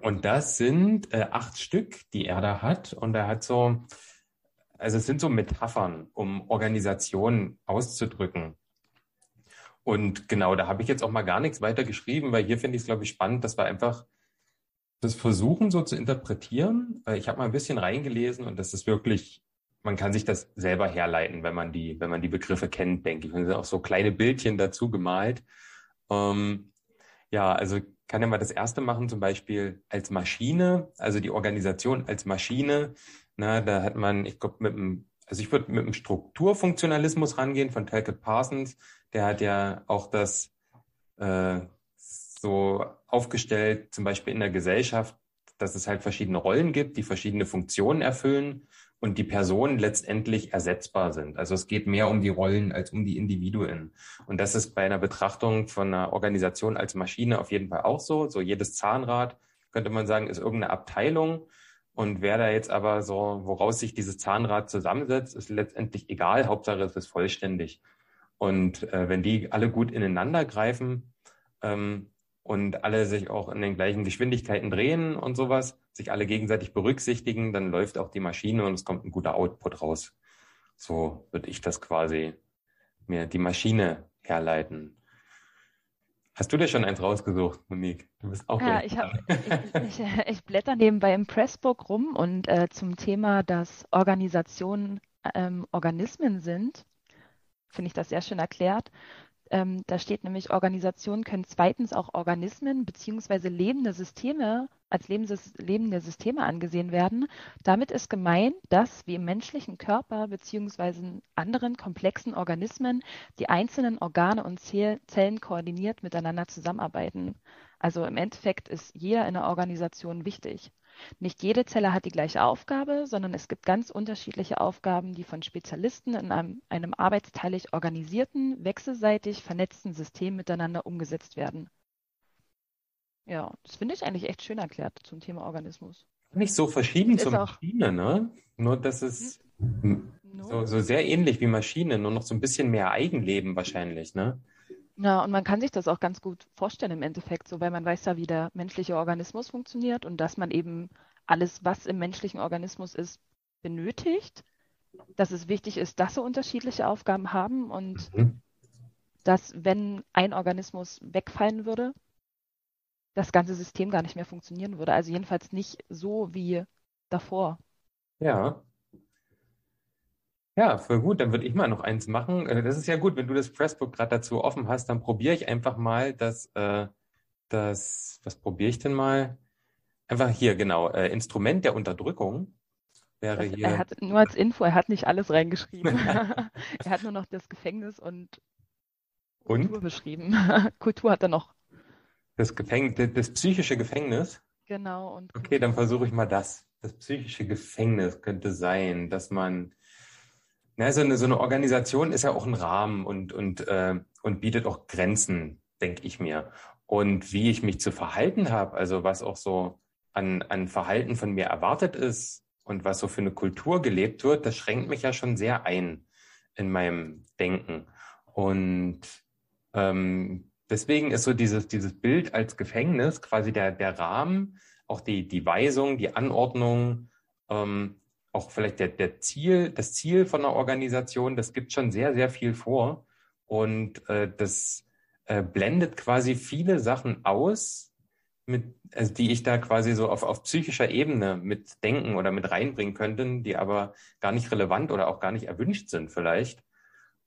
Und das sind äh, acht Stück, die er da hat. Und er hat so, also es sind so Metaphern, um Organisationen auszudrücken. Und genau, da habe ich jetzt auch mal gar nichts weiter geschrieben, weil hier finde ich es, glaube ich, spannend, dass wir einfach das versuchen so zu interpretieren. Ich habe mal ein bisschen reingelesen und das ist wirklich, man kann sich das selber herleiten, wenn man die, wenn man die Begriffe kennt, denke ich. Und sind auch so kleine Bildchen dazu gemalt. Ähm, ja, also kann ja mal das erste machen, zum Beispiel als Maschine, also die Organisation als Maschine. Na, da hat man, ich glaube, mit einem, also ich würde mit einem Strukturfunktionalismus rangehen von Talcott Parsons. Der hat ja auch das äh, so aufgestellt, zum Beispiel in der Gesellschaft, dass es halt verschiedene Rollen gibt, die verschiedene Funktionen erfüllen und die Personen letztendlich ersetzbar sind. Also es geht mehr um die Rollen als um die Individuen. Und das ist bei einer Betrachtung von einer Organisation als Maschine auf jeden Fall auch so. So jedes Zahnrad könnte man sagen, ist irgendeine Abteilung. Und wer da jetzt aber so, woraus sich dieses Zahnrad zusammensetzt, ist letztendlich egal. Hauptsache es ist vollständig. Und äh, wenn die alle gut ineinander greifen ähm, und alle sich auch in den gleichen Geschwindigkeiten drehen und sowas, sich alle gegenseitig berücksichtigen, dann läuft auch die Maschine und es kommt ein guter Output raus. So würde ich das quasi mir die Maschine herleiten. Hast du dir schon eins rausgesucht, Monique? Du bist auch Ja, ich, hab, ich, ich, ich, blätter nebenbei im Pressbook rum und äh, zum Thema, dass Organisationen ähm, Organismen sind, finde ich das sehr schön erklärt. Ähm, da steht nämlich, Organisationen können zweitens auch Organismen bzw. lebende Systeme als lebende Systeme angesehen werden. Damit ist gemeint, dass wie im menschlichen Körper bzw. anderen komplexen Organismen die einzelnen Organe und Zellen koordiniert miteinander zusammenarbeiten. Also im Endeffekt ist jeder in der Organisation wichtig. Nicht jede Zelle hat die gleiche Aufgabe, sondern es gibt ganz unterschiedliche Aufgaben, die von Spezialisten in einem, einem arbeitsteilig organisierten, wechselseitig vernetzten System miteinander umgesetzt werden. Ja, das finde ich eigentlich echt schön erklärt zum Thema Organismus. Nicht so verschieden zur Maschine, ne? Nur, dass es hm. so, so sehr ähnlich wie Maschine, nur noch so ein bisschen mehr Eigenleben wahrscheinlich, ne? Ja, und man kann sich das auch ganz gut vorstellen im Endeffekt, so weil man weiß ja, wie der menschliche Organismus funktioniert und dass man eben alles, was im menschlichen Organismus ist, benötigt. Dass es wichtig ist, dass sie unterschiedliche Aufgaben haben und mhm. dass, wenn ein Organismus wegfallen würde, das ganze System gar nicht mehr funktionieren würde. Also jedenfalls nicht so wie davor. Ja, ja, voll gut. Dann würde ich mal noch eins machen. Äh, das ist ja gut, wenn du das Pressbook gerade dazu offen hast, dann probiere ich einfach mal das, äh, das, was probiere ich denn mal? Einfach hier, genau, äh, Instrument der Unterdrückung wäre das, hier. Er hat nur als Info, er hat nicht alles reingeschrieben. (laughs) er hat nur noch das Gefängnis und, und? Kultur beschrieben. (laughs) Kultur hat er noch. Das Gefängnis, das psychische Gefängnis? Genau. Und okay, dann versuche ich mal das. Das psychische Gefängnis könnte sein, dass man na, so, eine, so eine Organisation ist ja auch ein Rahmen und, und, äh, und bietet auch Grenzen, denke ich mir. Und wie ich mich zu verhalten habe, also was auch so an, an Verhalten von mir erwartet ist und was so für eine Kultur gelebt wird, das schränkt mich ja schon sehr ein in meinem Denken. Und ähm, deswegen ist so dieses, dieses Bild als Gefängnis quasi der, der Rahmen, auch die, die Weisung, die Anordnung, ähm, auch vielleicht der, der Ziel, das Ziel von einer Organisation, das gibt schon sehr, sehr viel vor. Und äh, das äh, blendet quasi viele Sachen aus, mit, also die ich da quasi so auf, auf psychischer Ebene mit denken oder mit reinbringen könnte, die aber gar nicht relevant oder auch gar nicht erwünscht sind vielleicht.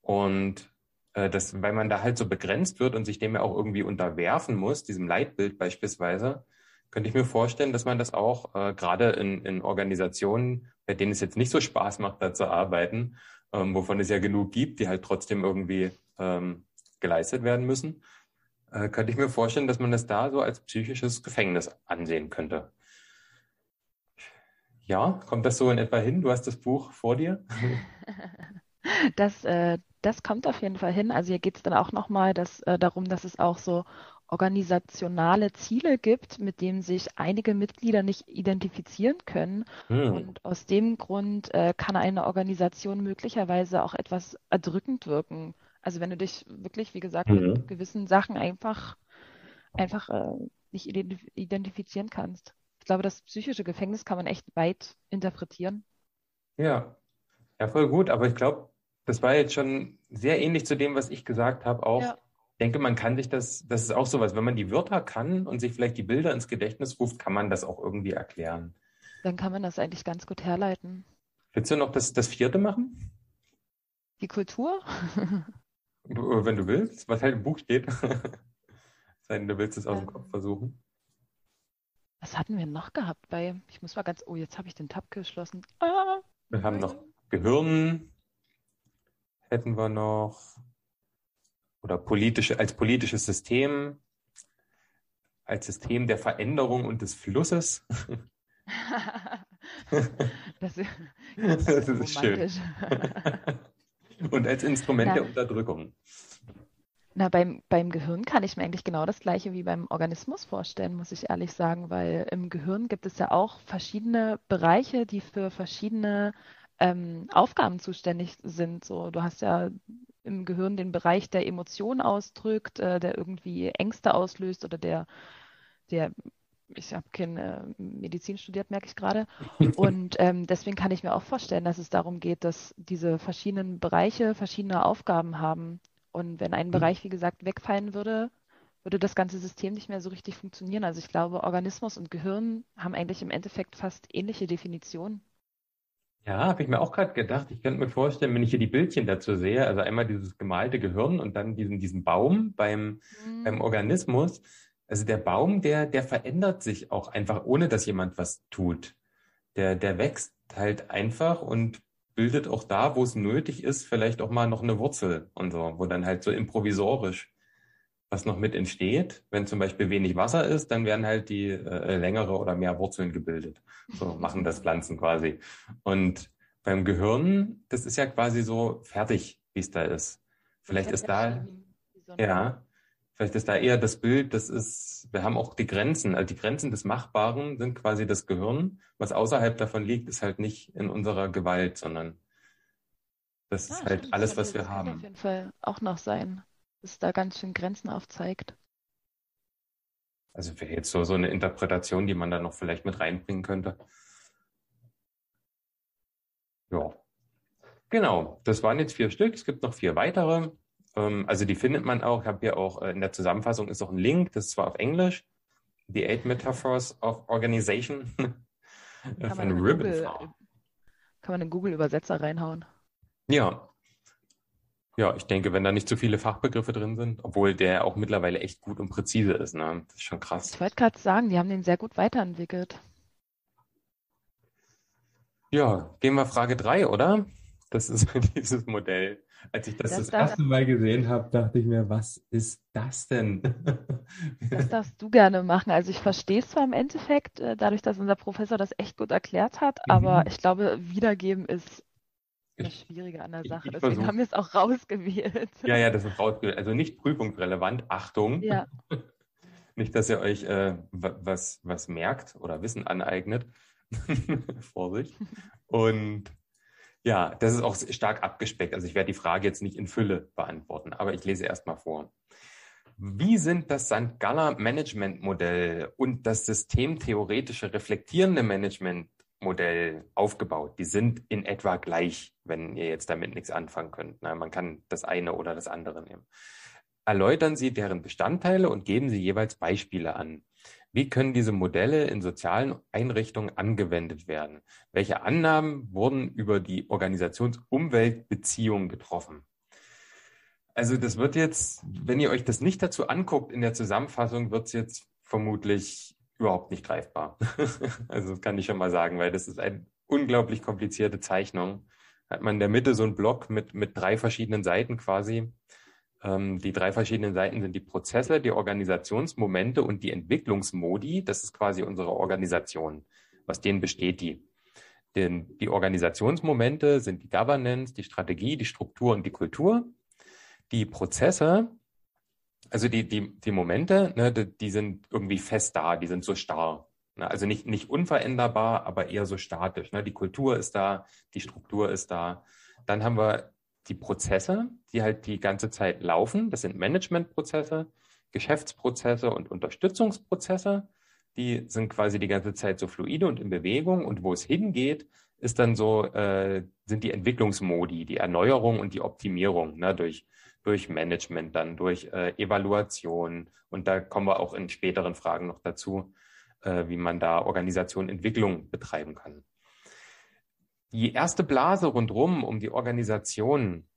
Und äh, das, weil man da halt so begrenzt wird und sich dem ja auch irgendwie unterwerfen muss, diesem Leitbild beispielsweise, könnte ich mir vorstellen, dass man das auch äh, gerade in, in Organisationen, bei denen es jetzt nicht so Spaß macht, da zu arbeiten, ähm, wovon es ja genug gibt, die halt trotzdem irgendwie ähm, geleistet werden müssen, äh, könnte ich mir vorstellen, dass man das da so als psychisches Gefängnis ansehen könnte. Ja, kommt das so in etwa hin? Du hast das Buch vor dir. (laughs) Das, äh, das kommt auf jeden Fall hin. Also hier geht es dann auch nochmal äh, darum, dass es auch so organisationale Ziele gibt, mit denen sich einige Mitglieder nicht identifizieren können. Hm. Und aus dem Grund äh, kann eine Organisation möglicherweise auch etwas erdrückend wirken. Also wenn du dich wirklich, wie gesagt, mhm. mit gewissen Sachen einfach, einfach äh, nicht identif identifizieren kannst. Ich glaube, das psychische Gefängnis kann man echt weit interpretieren. Ja, ja, voll gut. Aber ich glaube, das war jetzt schon sehr ähnlich zu dem, was ich gesagt habe. Auch ja denke, man kann sich das, das ist auch sowas, wenn man die Wörter kann und sich vielleicht die Bilder ins Gedächtnis ruft, kann man das auch irgendwie erklären. Dann kann man das eigentlich ganz gut herleiten. Willst du noch das, das vierte machen? Die Kultur? (laughs) Wenn du willst, was halt im Buch steht. (laughs) Sei denn, du willst es aus dem Kopf versuchen. Was hatten wir noch gehabt bei, ich muss mal ganz, oh, jetzt habe ich den Tab geschlossen. Ah, wir haben noch Gehirn, hätten wir noch, oder politische, als politisches System, als System der Veränderung und des Flusses. (laughs) das, ist, (laughs) das ist schön. (laughs) und als Instrument Na, der Unterdrückung. Na, beim, beim Gehirn kann ich mir eigentlich genau das gleiche wie beim Organismus vorstellen, muss ich ehrlich sagen, weil im Gehirn gibt es ja auch verschiedene Bereiche, die für verschiedene ähm, Aufgaben zuständig sind. So, du hast ja im Gehirn den Bereich, der Emotionen ausdrückt, äh, der irgendwie Ängste auslöst oder der, der ich habe keine äh, Medizin studiert, merke ich gerade. (laughs) Und ähm, deswegen kann ich mir auch vorstellen, dass es darum geht, dass diese verschiedenen Bereiche verschiedene Aufgaben haben. Und wenn ein mhm. Bereich, wie gesagt, wegfallen würde, würde das ganze System nicht mehr so richtig funktionieren. Also ich glaube, Organismus und Gehirn haben eigentlich im Endeffekt fast ähnliche Definitionen. Ja, habe ich mir auch gerade gedacht. Ich könnte mir vorstellen, wenn ich hier die Bildchen dazu sehe, also einmal dieses gemalte Gehirn und dann diesen, diesen Baum beim, mhm. beim Organismus. Also der Baum, der, der verändert sich auch einfach, ohne dass jemand was tut. Der, der wächst halt einfach und bildet auch da, wo es nötig ist, vielleicht auch mal noch eine Wurzel und so, wo dann halt so improvisorisch was noch mit entsteht. Wenn zum Beispiel wenig Wasser ist, dann werden halt die äh, längere oder mehr Wurzeln gebildet. So machen das Pflanzen quasi. Und beim Gehirn, das ist ja quasi so fertig, wie es da ist. Vielleicht ist da, ja, vielleicht ist da eher das Bild, das ist, wir haben auch die Grenzen, also die Grenzen des Machbaren sind quasi das Gehirn. Was außerhalb davon liegt, ist halt nicht in unserer Gewalt, sondern das ah, ist halt alles, was wir haben. Kann auf jeden Fall auch noch sein es da ganz schön Grenzen aufzeigt. Also wäre jetzt so, so eine Interpretation, die man da noch vielleicht mit reinbringen könnte. Ja. Genau, das waren jetzt vier Stück. Es gibt noch vier weitere. Ähm, also die findet man auch. Ich habe hier auch äh, in der Zusammenfassung ist auch ein Link, das ist zwar auf Englisch. The Eight Metaphors of Organization (laughs) von Ribbon. kann man einen Google-Übersetzer reinhauen. Ja, ja, ich denke, wenn da nicht zu viele Fachbegriffe drin sind, obwohl der auch mittlerweile echt gut und präzise ist, ne? Das ist schon krass. Ich wollte gerade sagen, die haben den sehr gut weiterentwickelt. Ja, gehen wir Frage 3, oder? Das ist (laughs) dieses Modell. Als ich das das, das erste Mal gesehen habe, dachte ich mir, was ist das denn? (laughs) Das darfst du gerne machen. Also ich verstehe es zwar im Endeffekt, äh, dadurch, dass unser Professor das echt gut erklärt hat, mhm. aber ich glaube, wiedergeben ist das Schwierige an der Sache. Deswegen versuch... haben wir es auch rausgewählt. Ja, ja, das ist rausgewählt. Also nicht prüfungsrelevant. Achtung. Ja. (laughs) nicht, dass ihr euch äh, was, was merkt oder Wissen aneignet. (laughs) Vorsicht. Und ja, das ist auch stark abgespeckt. Also ich werde die Frage jetzt nicht in Fülle beantworten, aber ich lese erst mal vor. Wie sind das St. Galler Management Modell und das systemtheoretische reflektierende Management Modell aufgebaut. Die sind in etwa gleich, wenn ihr jetzt damit nichts anfangen könnt. Na, man kann das eine oder das andere nehmen. Erläutern Sie deren Bestandteile und geben Sie jeweils Beispiele an. Wie können diese Modelle in sozialen Einrichtungen angewendet werden? Welche Annahmen wurden über die Organisationsumweltbeziehung getroffen? Also das wird jetzt, wenn ihr euch das nicht dazu anguckt in der Zusammenfassung, wird es jetzt vermutlich überhaupt nicht greifbar. (laughs) also das kann ich schon mal sagen, weil das ist eine unglaublich komplizierte Zeichnung. Hat man in der Mitte so einen Block mit, mit drei verschiedenen Seiten quasi. Ähm, die drei verschiedenen Seiten sind die Prozesse, die Organisationsmomente und die Entwicklungsmodi. Das ist quasi unsere Organisation. Was denen besteht die? Denn die Organisationsmomente sind die Governance, die Strategie, die Struktur und die Kultur. Die Prozesse also die, die, die Momente, ne, die, die sind irgendwie fest da, die sind so starr. Ne? Also nicht, nicht unveränderbar, aber eher so statisch. Ne? Die Kultur ist da, die Struktur ist da. Dann haben wir die Prozesse, die halt die ganze Zeit laufen. Das sind Managementprozesse, Geschäftsprozesse und Unterstützungsprozesse. Die sind quasi die ganze Zeit so fluide und in Bewegung. Und wo es hingeht, ist dann so, äh, sind die Entwicklungsmodi, die Erneuerung und die Optimierung ne, durch durch Management, dann durch äh, Evaluation. Und da kommen wir auch in späteren Fragen noch dazu, äh, wie man da Organisation, Entwicklung betreiben kann. Die erste Blase rundherum um die Organisation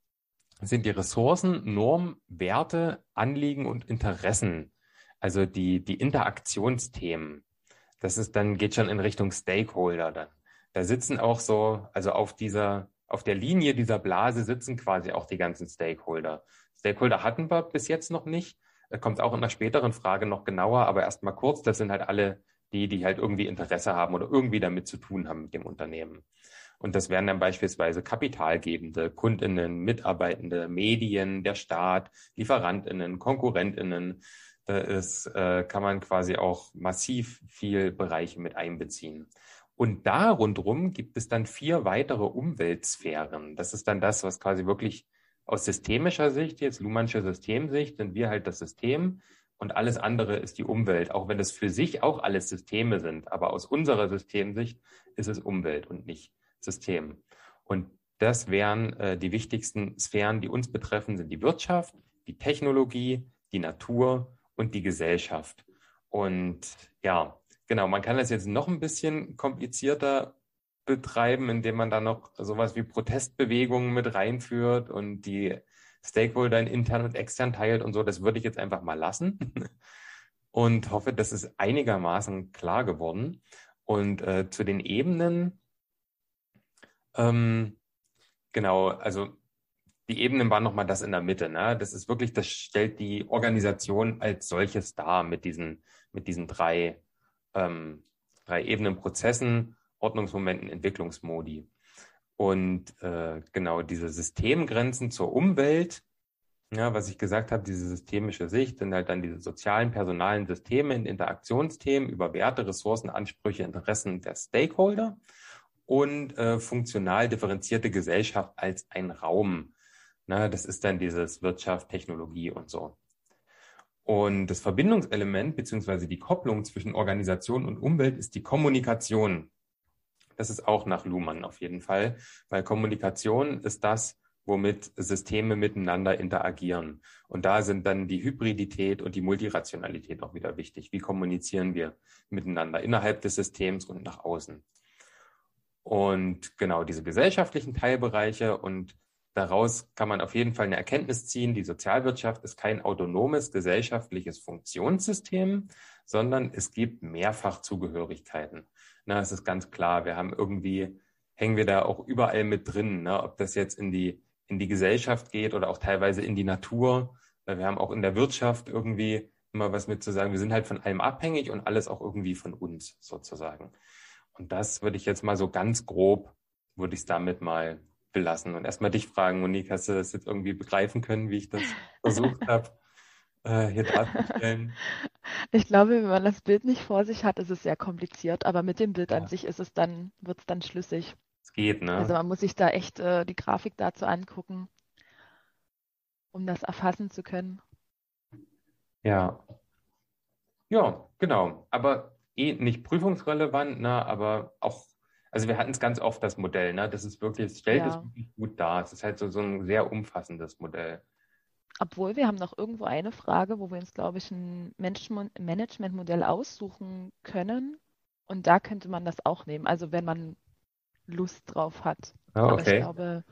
sind die Ressourcen, Norm, Werte, Anliegen und Interessen. Also die, die Interaktionsthemen. Das ist dann, geht schon in Richtung Stakeholder dann. Da sitzen auch so, also auf dieser, auf der Linie dieser Blase sitzen quasi auch die ganzen Stakeholder. Stakeholder hatten wir bis jetzt noch nicht. Kommt auch in einer späteren Frage noch genauer, aber erstmal kurz, das sind halt alle die, die halt irgendwie Interesse haben oder irgendwie damit zu tun haben mit dem Unternehmen. Und das wären dann beispielsweise Kapitalgebende, Kundinnen, Mitarbeitende, Medien, der Staat, Lieferantinnen, Konkurrentinnen. Da ist, äh, kann man quasi auch massiv viel Bereiche mit einbeziehen. Und da rundherum gibt es dann vier weitere Umweltsphären. Das ist dann das, was quasi wirklich aus systemischer Sicht, jetzt Luhmannsche Systemsicht, sind wir halt das System und alles andere ist die Umwelt, auch wenn es für sich auch alles Systeme sind. Aber aus unserer Systemsicht ist es Umwelt und nicht System. Und das wären äh, die wichtigsten Sphären, die uns betreffen, sind die Wirtschaft, die Technologie, die Natur und die Gesellschaft. Und ja, genau, man kann das jetzt noch ein bisschen komplizierter betreiben, indem man da noch sowas wie Protestbewegungen mit reinführt und die Stakeholder in intern und extern teilt und so. Das würde ich jetzt einfach mal lassen (laughs) und hoffe, das ist einigermaßen klar geworden. Und äh, zu den Ebenen, ähm, genau, also die Ebenen waren nochmal das in der Mitte. Ne? Das ist wirklich, das stellt die Organisation als solches dar mit diesen, mit diesen drei, ähm, drei Ebenen Prozessen, Ordnungsmomenten, Entwicklungsmodi. Und äh, genau diese Systemgrenzen zur Umwelt, ja, was ich gesagt habe, diese systemische Sicht, sind halt dann diese sozialen, personalen Systeme in Interaktionsthemen über Werte, Ressourcen, Ansprüche, Interessen der Stakeholder und äh, funktional differenzierte Gesellschaft als ein Raum. Na, das ist dann dieses Wirtschaft, Technologie und so. Und das Verbindungselement beziehungsweise die Kopplung zwischen Organisation und Umwelt ist die Kommunikation. Das ist auch nach Luhmann auf jeden Fall, weil Kommunikation ist das, womit Systeme miteinander interagieren. Und da sind dann die Hybridität und die Multirationalität auch wieder wichtig. Wie kommunizieren wir miteinander innerhalb des Systems und nach außen? Und genau diese gesellschaftlichen Teilbereiche und daraus kann man auf jeden Fall eine Erkenntnis ziehen. Die Sozialwirtschaft ist kein autonomes gesellschaftliches Funktionssystem, sondern es gibt Mehrfachzugehörigkeiten. Na, es ist ganz klar, wir haben irgendwie, hängen wir da auch überall mit drin, ne? ob das jetzt in die, in die Gesellschaft geht oder auch teilweise in die Natur. Wir haben auch in der Wirtschaft irgendwie immer was mit zu sagen. Wir sind halt von allem abhängig und alles auch irgendwie von uns sozusagen. Und das würde ich jetzt mal so ganz grob, würde ich es damit mal belassen. Und erstmal dich fragen, Monique, hast du das jetzt irgendwie begreifen können, wie ich das (laughs) versucht habe? Äh, hier darzustellen. (laughs) Ich glaube, wenn man das Bild nicht vor sich hat, ist es sehr kompliziert, aber mit dem Bild Ja. an sich ist es dann, wird es dann schlüssig. Es geht, Also ne? man muss sich da echt äh, die Grafik dazu angucken, um das erfassen zu können. Ja. Ja, genau. Aber eh nicht prüfungsrelevant, ne? Aber auch, also wir hatten es ganz oft, das Modell, ne? Das ist wirklich, es stellt es Ja. wirklich gut dar. Es ist halt so, so ein sehr umfassendes Modell. Obwohl wir haben noch irgendwo eine Frage, wo wir uns, glaube ich, ein Management- Managementmodell aussuchen können. Und da könnte man das auch nehmen. Also wenn man Lust drauf hat. Ah, Aber ich okay. glaube,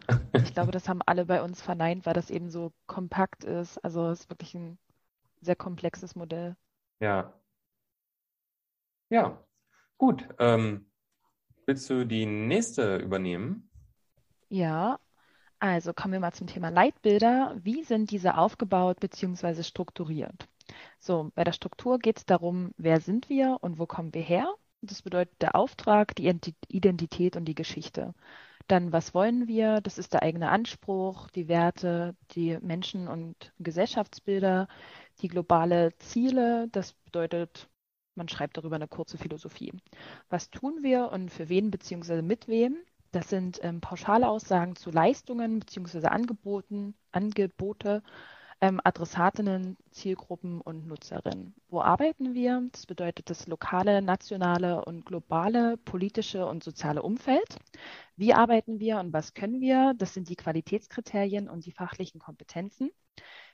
ich glaube, das haben alle bei uns verneint, weil das eben so kompakt ist. Also es ist wirklich ein sehr komplexes Modell. Ja. Ja, gut. Ähm, willst du die nächste übernehmen? Ja, also kommen wir mal zum Thema Leitbilder. Wie sind diese aufgebaut bzw. strukturiert? So, bei der Struktur geht es darum, wer sind wir und wo kommen wir her? Das bedeutet der Auftrag, die Identität und die Geschichte. Dann, was wollen wir? Das ist der eigene Anspruch, die Werte, die Menschen- und Gesellschaftsbilder, die globale Ziele. Das bedeutet, man schreibt darüber eine kurze Philosophie. Was tun wir und für wen bzw. mit wem? Das sind ähm, pauschale Aussagen zu Leistungen bzw. Angeboten, Angebote, ähm, Adressatinnen, Zielgruppen und Nutzerinnen. Wo arbeiten wir? Das bedeutet das lokale, nationale und globale politische und soziale Umfeld. Wie arbeiten wir und was können wir? Das sind die Qualitätskriterien und die fachlichen Kompetenzen.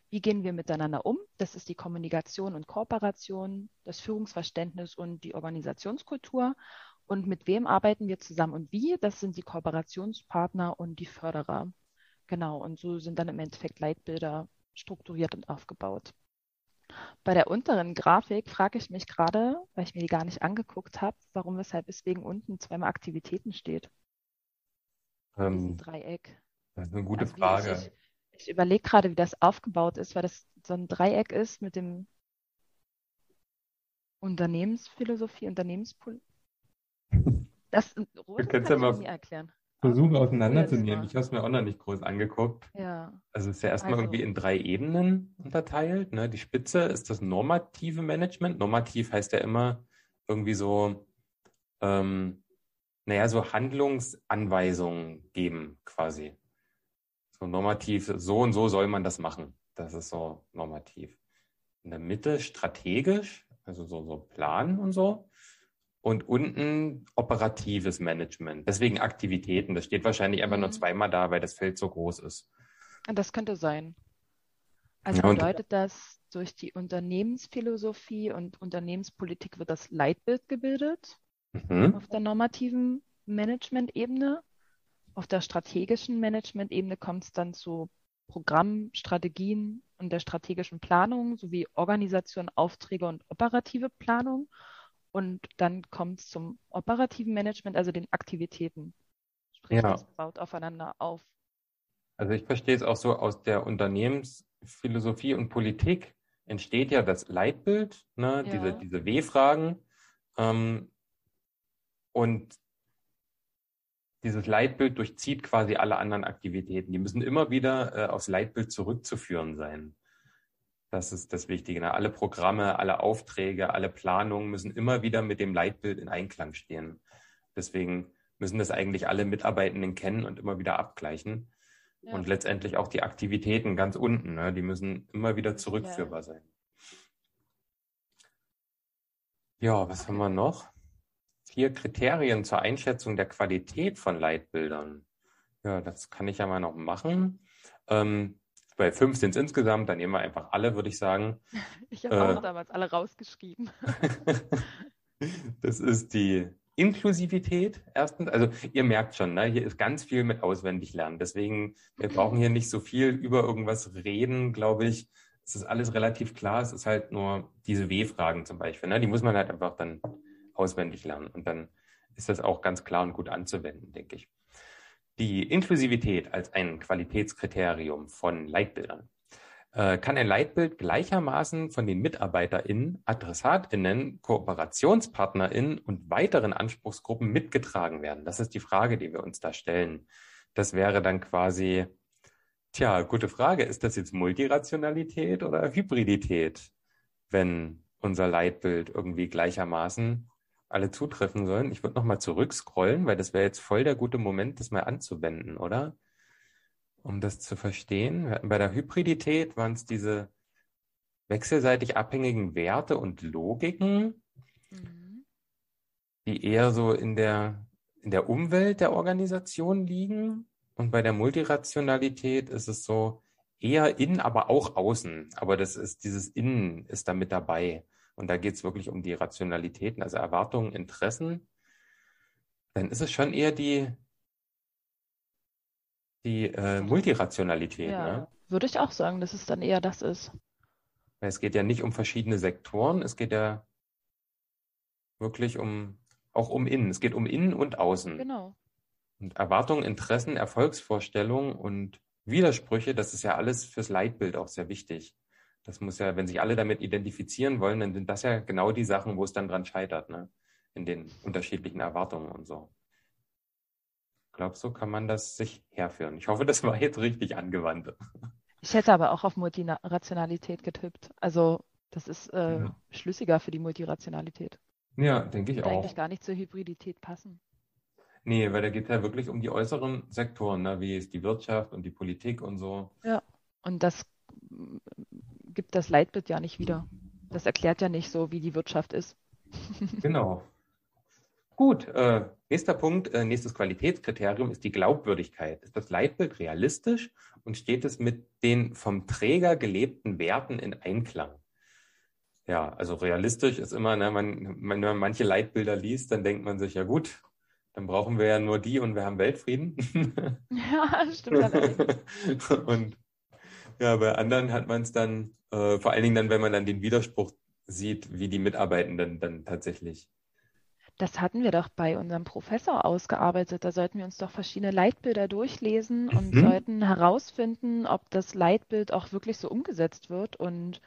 Wie gehen wir miteinander um? Das ist die Kommunikation und Kooperation, das Führungsverständnis und die Organisationskultur. Und mit wem arbeiten wir zusammen und wie? Das sind die Kooperationspartner und die Förderer. Genau, und so sind dann im Endeffekt Leitbilder strukturiert und aufgebaut. Bei der unteren Grafik frage ich mich gerade, weil ich mir die gar nicht angeguckt habe, warum, weshalb deswegen unten zweimal Aktivitäten steht. Ähm, Dreieck. Das ist eine gute also Frage. Ich, ich, ich überlege gerade, wie das aufgebaut ist, weil das so ein Dreieck ist mit dem Unternehmensphilosophie, Unternehmenspolitik. Das Rot kann ja mal erklären. Versuchen auseinanderzunehmen. Ich habe es mir auch noch nicht groß angeguckt. Ja. Also es ist ja erstmal also. irgendwie in drei Ebenen unterteilt. Ne? Die Spitze ist das normative Management. Normativ heißt ja immer irgendwie so, ähm, naja, so Handlungsanweisungen geben quasi. So normativ, so und so soll man das machen. Das ist so normativ. In der Mitte strategisch, also so, so Plan und so und unten operatives Management. Deswegen Aktivitäten. Das steht wahrscheinlich einfach mhm. nur zweimal da, weil das Feld so groß ist. Das könnte sein. Also ja, bedeutet das, durch die Unternehmensphilosophie und Unternehmenspolitik wird das Leitbild gebildet mhm. auf der normativen Management-Ebene. Auf der strategischen Management-Ebene kommt es dann zu Programm, Strategien und der strategischen Planung sowie Organisation, Aufträge und operative Planung. Und dann kommt es zum operativen Management, also den Aktivitäten. Sprich, ja. das baut aufeinander auf. Also ich verstehe es auch so aus der Unternehmensphilosophie und Politik entsteht ja das Leitbild, ne, ja. diese, diese W-Fragen. Ähm, und dieses Leitbild durchzieht quasi alle anderen Aktivitäten. Die müssen immer wieder äh, aufs Leitbild zurückzuführen sein. Das ist das Wichtige. Ne? Alle Programme, alle Aufträge, alle Planungen müssen immer wieder mit dem Leitbild in Einklang stehen. Deswegen müssen das eigentlich alle Mitarbeitenden kennen und immer wieder abgleichen. Ja. Und letztendlich auch die Aktivitäten ganz unten, ne? die müssen immer wieder zurückführbar ja. sein. Ja, was okay. haben wir noch? Vier Kriterien zur Einschätzung der Qualität von Leitbildern. Ja, das kann ich ja mal noch machen. Ähm, bei fünf sind es insgesamt, dann nehmen wir einfach alle, würde ich sagen. (laughs) Ich habe äh, auch damals alle rausgeschrieben. (laughs) das ist die Inklusivität erstens. Also ihr merkt schon, ne, hier ist ganz viel mit auswendig lernen. Deswegen, wir brauchen hier nicht so viel über irgendwas reden, glaube ich. Es ist alles relativ klar. Es ist halt nur diese W-Fragen zum Beispiel. Ne? Die muss man halt einfach dann auswendig lernen. Und dann ist das auch ganz klar und gut anzuwenden, denke ich die Inklusivität als ein Qualitätskriterium von Leitbildern äh, kann ein Leitbild gleichermaßen von den MitarbeiterInnen, AdressatInnen, KooperationspartnerInnen und weiteren Anspruchsgruppen mitgetragen werden? Das ist die Frage, die wir uns da stellen. Das wäre dann quasi, tja, gute Frage, ist das jetzt Multirationalität oder Hybridität, wenn unser Leitbild irgendwie gleichermaßen alle zutreffen sollen. Ich würde nochmal zurückscrollen, weil das wäre jetzt voll der gute Moment, das mal anzuwenden, oder? Um das zu verstehen. Bei der Hybridität waren es diese wechselseitig abhängigen Werte und Logiken, mhm. die eher so in der, in der Umwelt der Organisation liegen. Und bei der Multirationalität ist es so eher innen, aber auch außen. Aber das ist, dieses Innen ist da mit dabei und da geht es wirklich um die Rationalitäten, also Erwartungen, Interessen, dann ist es schon eher die, die äh, Multirationalität. Ja, ne? würde ich auch sagen, dass es dann eher das ist. Es geht ja nicht um verschiedene Sektoren, es geht ja wirklich um, auch um innen. Es geht um innen und außen. Genau. Und Erwartungen, Interessen, Erfolgsvorstellungen und Widersprüche, das ist ja alles fürs Leitbild auch sehr wichtig. Das muss ja, wenn sich alle damit identifizieren wollen, dann sind das ja genau die Sachen, wo es dann dran scheitert, ne? In den unterschiedlichen Erwartungen und so. Ich glaube, so kann man das sich herführen. Ich hoffe, das war jetzt richtig angewandt. Ich hätte aber auch auf Multirationalität getippt. Also das ist äh, ja. schlüssiger für die Multirationalität. Ja, denke ich Würde auch. eigentlich gar nicht zur Hybridität passen. Nee, weil da geht es ja wirklich um die äußeren Sektoren, ne? wie ist die Wirtschaft und die Politik und so. Ja, und das gibt das Leitbild ja nicht wieder. Das erklärt ja nicht so, wie die Wirtschaft ist. (laughs) genau. Gut, äh, nächster Punkt, äh, nächstes Qualitätskriterium ist die Glaubwürdigkeit. Ist das Leitbild realistisch und steht es mit den vom Träger gelebten Werten in Einklang? Ja, also realistisch ist immer, ne, man, wenn man manche Leitbilder liest, dann denkt man sich, ja gut, dann brauchen wir ja nur die und wir haben Weltfrieden. (laughs) ja, stimmt (laughs) und ja, bei anderen hat man es dann, äh, vor allen Dingen dann, wenn man dann den Widerspruch sieht, wie die Mitarbeitenden dann tatsächlich. Das hatten wir doch bei unserem Professor ausgearbeitet. Da sollten wir uns doch verschiedene Leitbilder durchlesen und mhm. sollten herausfinden, ob das Leitbild auch wirklich so umgesetzt wird. Und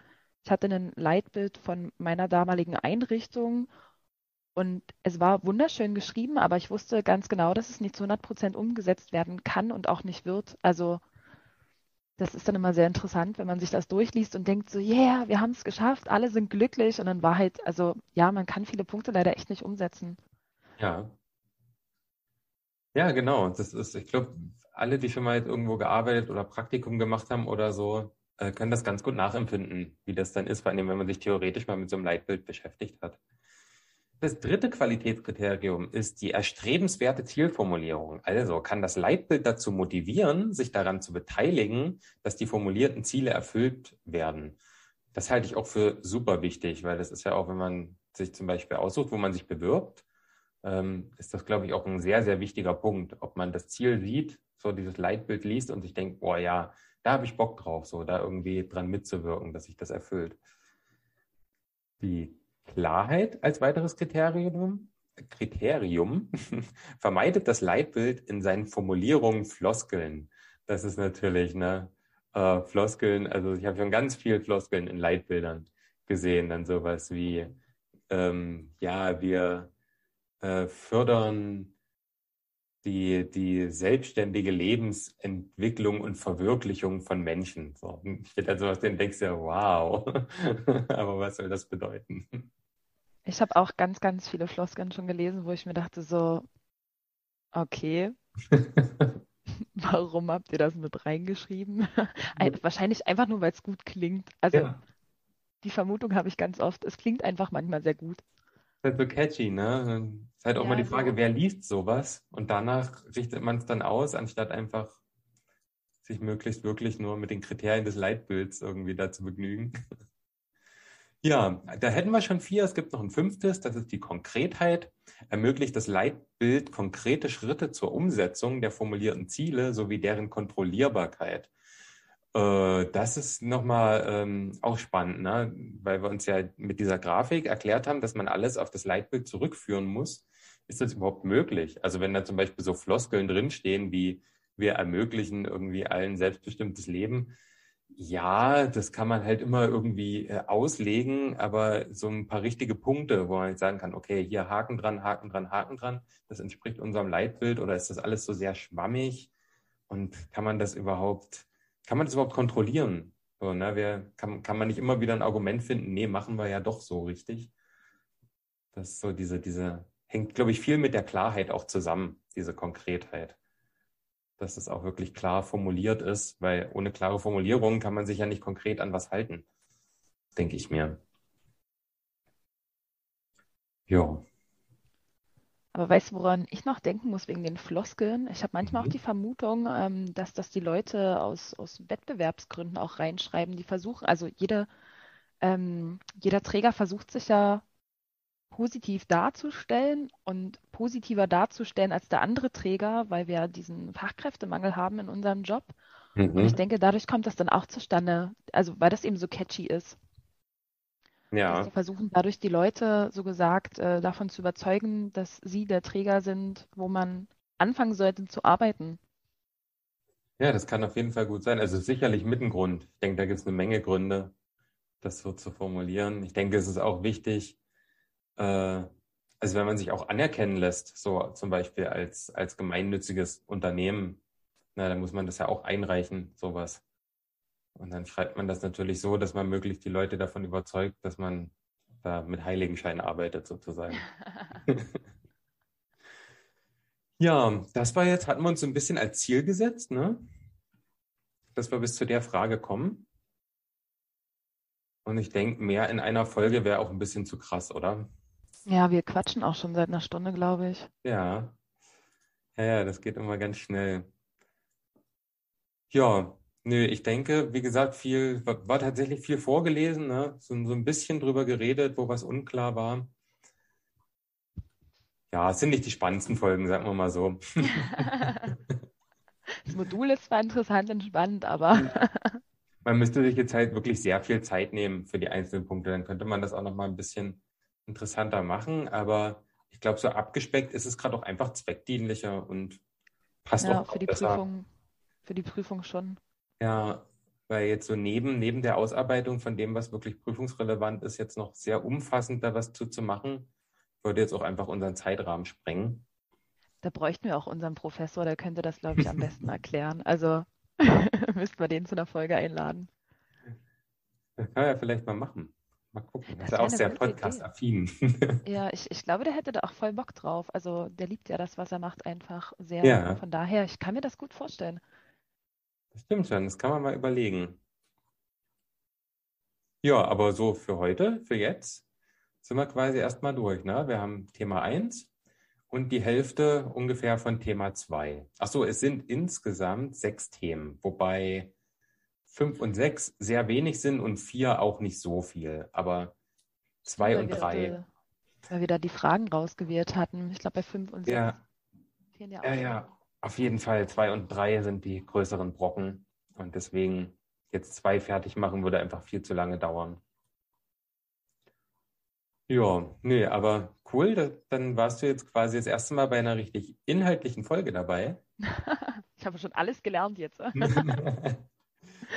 ich hatte ein Leitbild von meiner damaligen Einrichtung und es war wunderschön geschrieben, aber ich wusste ganz genau, dass es nicht zu 100 Prozent umgesetzt werden kann und auch nicht wird. Also das ist dann immer sehr interessant, wenn man sich das durchliest und denkt so, yeah, wir haben es geschafft, alle sind glücklich und in Wahrheit, also ja, man kann viele Punkte leider echt nicht umsetzen. Ja. Ja, genau. Das ist, ich glaube, alle, die schon mal irgendwo gearbeitet oder Praktikum gemacht haben oder so, äh, können das ganz gut nachempfinden, wie das dann ist, vor allem wenn man sich theoretisch mal mit so einem Leitbild beschäftigt hat. Das dritte Qualitätskriterium ist die erstrebenswerte Zielformulierung. Also kann das Leitbild dazu motivieren, sich daran zu beteiligen, dass die formulierten Ziele erfüllt werden. Das halte ich auch für super wichtig, weil das ist ja auch, wenn man sich zum Beispiel aussucht, wo man sich bewirbt, ähm, ist das, glaube ich, auch ein sehr, sehr wichtiger Punkt. Ob man das Ziel sieht, so dieses Leitbild liest und sich denkt, boah ja, da habe ich Bock drauf, so da irgendwie dran mitzuwirken, dass sich das erfüllt. Die Klarheit als weiteres Kriterium. Kriterium (laughs) vermeidet das Leitbild in seinen Formulierungen Floskeln. Das ist natürlich, ne, äh, Floskeln, also ich habe schon ganz viel Floskeln in Leitbildern gesehen, dann sowas wie, ähm, ja, wir äh, fördern die, die selbstständige Lebensentwicklung und Verwirklichung von Menschen. So, steht also was, den denkst du, wow, (laughs) aber was soll das bedeuten? Ich habe auch ganz, ganz viele Floskeln schon gelesen, wo ich mir dachte so, okay, (laughs) warum habt ihr das mit reingeschrieben? Ein, wahrscheinlich einfach nur, weil es gut klingt. Also ja. die Vermutung habe ich ganz oft, es klingt einfach manchmal sehr gut. Ist halt so catchy, ne? Ist halt auch ja, mal die Frage, so. wer liest sowas? Und danach richtet man es dann aus, anstatt einfach sich möglichst wirklich nur mit den Kriterien des Leitbilds irgendwie da zu begnügen. Ja, da hätten wir schon vier. Es gibt noch ein fünftes, das ist die Konkretheit. Ermöglicht das Leitbild konkrete Schritte zur Umsetzung der formulierten Ziele sowie deren Kontrollierbarkeit. Äh, das ist nochmal ähm, auch spannend, ne? weil wir uns ja mit dieser Grafik erklärt haben, dass man alles auf das Leitbild zurückführen muss. Ist das überhaupt möglich? Also wenn da zum Beispiel so Floskeln drinstehen wie wir ermöglichen irgendwie allen selbstbestimmtes Leben, ja, das kann man halt immer irgendwie äh, auslegen, aber so ein paar richtige Punkte, wo man jetzt sagen kann, okay, hier Haken dran, Haken dran, Haken dran, das entspricht unserem Leitbild oder ist das alles so sehr schwammig und kann man das überhaupt, kann man das überhaupt kontrollieren? So, ne, wer, kann, kann man nicht immer wieder ein Argument finden, nee, machen wir ja doch so richtig. Das ist so diese, diese, hängt, glaube ich, viel mit der Klarheit auch zusammen, diese Konkretheit dass es auch wirklich klar formuliert ist, weil ohne klare Formulierung kann man sich ja nicht konkret an was halten, denke ich mir. Ja. Aber weißt du, woran ich noch denken muss wegen den Floskeln? Ich habe manchmal mhm. auch die Vermutung, ähm, dass das die Leute aus, aus Wettbewerbsgründen auch reinschreiben. Die versuchen, also jeder, ähm, jeder Träger versucht sich ja positiv darzustellen und positiver darzustellen als der andere Träger, weil wir diesen Fachkräftemangel haben in unserem Job. Mhm. Und ich denke, dadurch kommt das dann auch zustande, also weil das eben so catchy ist. Ja. Dass versuchen dadurch die Leute, so gesagt, äh, davon zu überzeugen, dass sie der Träger sind, wo man anfangen sollte zu arbeiten. Ja, das kann auf jeden Fall gut sein. Also sicherlich mit ein Grund. Ich denke, da gibt es eine Menge Gründe, das so zu formulieren. Ich denke, es ist auch wichtig, äh, also wenn man sich auch anerkennen lässt, so zum Beispiel als, als gemeinnütziges Unternehmen, na, dann muss man das ja auch einreichen, sowas. Und dann schreibt man das natürlich so, dass man möglichst die Leute davon überzeugt, dass man da mit Heiligenschein arbeitet, sozusagen. (laughs) ja, das war jetzt, hatten wir uns so ein bisschen als Ziel gesetzt, ne? Dass wir bis zu der Frage kommen. Und ich denke, mehr in einer Folge wäre auch ein bisschen zu krass, oder? Ja, wir quatschen auch schon seit einer Stunde, glaube ich. Ja. Ja, ja, das geht immer ganz schnell. Ja, nö, ich denke, wie gesagt, viel, war tatsächlich viel vorgelesen, ne? So, so ein bisschen drüber geredet, wo was unklar war. Ja, es sind nicht die spannendsten Folgen, sagen wir mal so. (laughs) Das Modul ist zwar interessant und spannend, aber. Man müsste sich jetzt halt wirklich sehr viel Zeit nehmen für die einzelnen Punkte. Dann könnte man das auch nochmal ein bisschen interessanter machen, aber ich glaube, so abgespeckt ist es gerade auch einfach zweckdienlicher und passt ja, auch für die besser. Prüfung. Für die Prüfung schon. Ja, weil jetzt so neben, neben der Ausarbeitung von dem, was wirklich prüfungsrelevant ist, jetzt noch sehr umfassend da was zu, zu machen, würde jetzt auch einfach unseren Zeitrahmen sprengen. Da bräuchten wir auch unseren Professor, der könnte das, glaube ich, am besten (laughs) erklären. Also (laughs) müssten wir den zu einer Folge einladen. Das kann er ja vielleicht mal machen. Mal gucken. Das ist ja auch sehr podcast-affin. (laughs) Ja, ich, ich glaube, der hätte da auch voll Bock drauf. Also der liebt ja das, was er macht, einfach sehr. Ja. Von daher, ich kann mir das gut vorstellen. Das stimmt schon, das kann man mal überlegen. Ja, aber so für heute, für jetzt, sind wir quasi erstmal durch. Ne? Wir haben Thema 1 und die Hälfte ungefähr von Thema 2. Achso, es sind insgesamt sechs Themen, wobei fünf und sechs sehr wenig sind und vier auch nicht so viel. Aber zwei und drei. Weil wir da die Fragen rausgewählt hatten. Ich glaube, bei fünf und sechs. Ja, ja, ja, ja, auf jeden Fall. Zwei und drei sind die größeren Brocken. Und deswegen jetzt zwei fertig machen würde einfach viel zu lange dauern. Ja, nee, aber cool. Da, dann warst du jetzt quasi das erste Mal bei einer richtig inhaltlichen Folge dabei. (laughs) ich habe schon alles gelernt jetzt. (laughs)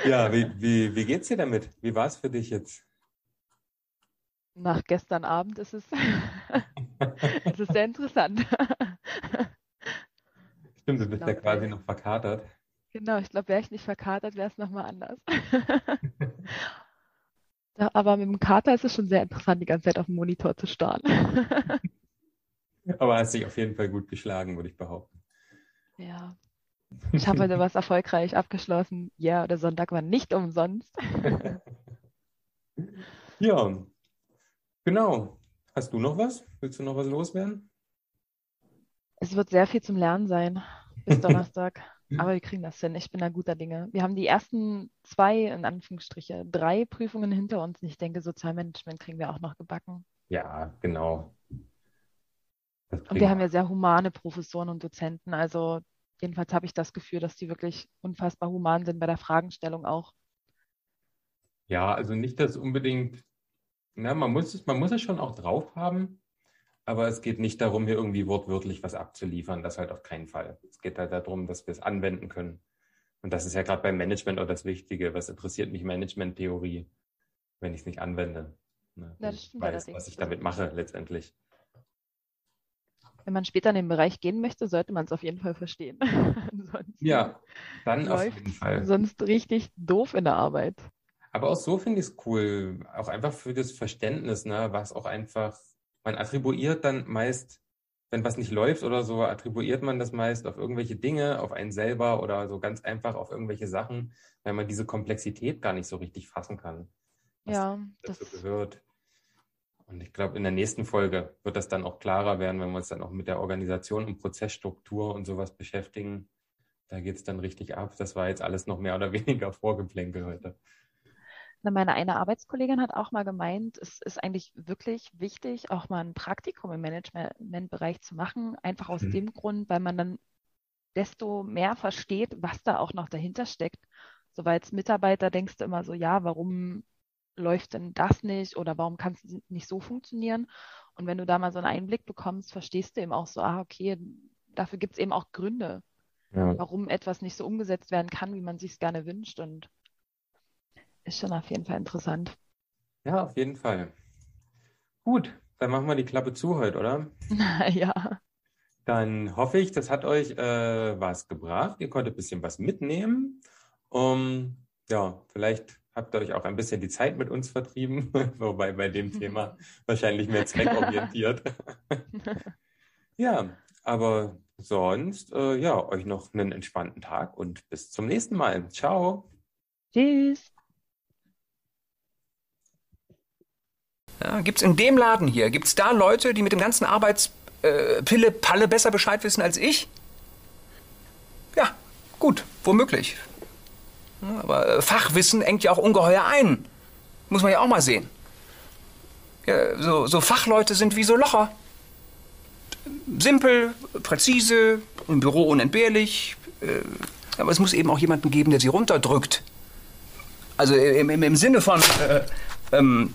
Ja, wie, wie, wie geht's dir damit? Wie war es für dich jetzt? Nach gestern Abend ist es, (laughs) es ist sehr interessant. Stimmt, du bist glaub, ja quasi noch verkatert. Genau, ich glaube, wäre ich nicht verkatert, wäre es nochmal anders. (laughs) ja, aber mit dem Kater ist es schon sehr interessant, die ganze Zeit auf dem Monitor zu starren. (laughs) aber hast dich auf jeden Fall gut geschlagen, würde ich behaupten. Ja, ich habe heute was erfolgreich abgeschlossen. Ja, der Sonntag war nicht umsonst. (laughs) ja, genau. Hast du noch was? Willst du noch was loswerden? Es wird sehr viel zum Lernen sein bis (laughs) Donnerstag. Aber wir kriegen das hin. Ich bin da guter Dinge. Wir haben die ersten zwei, in Anführungsstriche, drei Prüfungen hinter uns. Ich denke, Sozialmanagement kriegen wir auch noch gebacken. Ja, genau. Und wir haben ja sehr humane Professoren und Dozenten. Also Jedenfalls habe ich das Gefühl, dass die wirklich unfassbar human sind bei der Fragenstellung auch. Ja, also nicht, dass unbedingt, na, man muss es, man muss es schon auch drauf haben, aber es geht nicht darum, hier irgendwie wortwörtlich was abzuliefern. Das halt auf keinen Fall. Es geht halt darum, dass wir es anwenden können. Und das ist ja gerade beim Management auch das Wichtige. Was interessiert mich Management-Theorie, wenn ich es nicht anwende? Ne? Ja, ich weiß, was ich damit mache letztendlich wenn man später in den Bereich gehen möchte, sollte man es auf jeden Fall verstehen. (laughs) ja, dann auf jeden Fall. Sonst richtig doof in der Arbeit. Aber auch so finde ich es cool, auch einfach für das Verständnis, ne, was auch einfach, man attribuiert dann meist, wenn was nicht läuft oder so, attribuiert man das meist auf irgendwelche Dinge, auf einen selber oder so ganz einfach auf irgendwelche Sachen, weil man diese Komplexität gar nicht so richtig fassen kann. Was ja, dazu das gehört. Und ich glaube, in der nächsten Folge wird das dann auch klarer werden, wenn wir uns dann auch mit der Organisation und Prozessstruktur und sowas beschäftigen. Da geht es dann richtig ab. Das war jetzt alles noch mehr oder (laughs) weniger Vorgeplänkel heute. meine eine Arbeitskollegin hat auch mal gemeint, es ist eigentlich wirklich wichtig, auch mal ein Praktikum im Managementbereich zu machen, einfach aus mhm. dem Grund, weil man dann desto mehr versteht, was da auch noch dahinter steckt. So als Mitarbeiter denkst du immer so, ja, warum läuft denn das nicht oder warum kann es nicht so funktionieren? Und wenn du da mal so einen Einblick bekommst, verstehst du eben auch so, ah, okay, dafür gibt es eben auch Gründe, ja. warum etwas nicht so umgesetzt werden kann, wie man sich es gerne wünscht. Und ist schon auf jeden Fall interessant. Ja, auf jeden Fall. Gut, dann machen wir die Klappe zu heute, oder? (laughs) ja. Dann hoffe ich, das hat euch äh, was gebracht. Ihr konntet ein bisschen was mitnehmen. Um, ja, vielleicht habt ihr euch auch ein bisschen die Zeit mit uns vertrieben, (laughs) wobei bei dem Thema (laughs) wahrscheinlich mehr zweckorientiert. (laughs) ja, aber sonst, äh, ja, euch noch einen entspannten Tag und bis zum nächsten Mal. Ciao. Tschüss. Ja, gibt es in dem Laden hier, gibt es da Leute, die mit dem ganzen Arbeitspille-Palle äh, besser Bescheid wissen als ich? Ja, gut, womöglich. Aber äh, Fachwissen engt ja auch ungeheuer ein. Muss man ja auch mal sehen. Ja, so, so Fachleute sind wie so Locher. Simpel, präzise, im Büro unentbehrlich. Äh, aber es muss eben auch jemanden geben, der sie runterdrückt. Also im, im, im Sinne von, äh, ähm,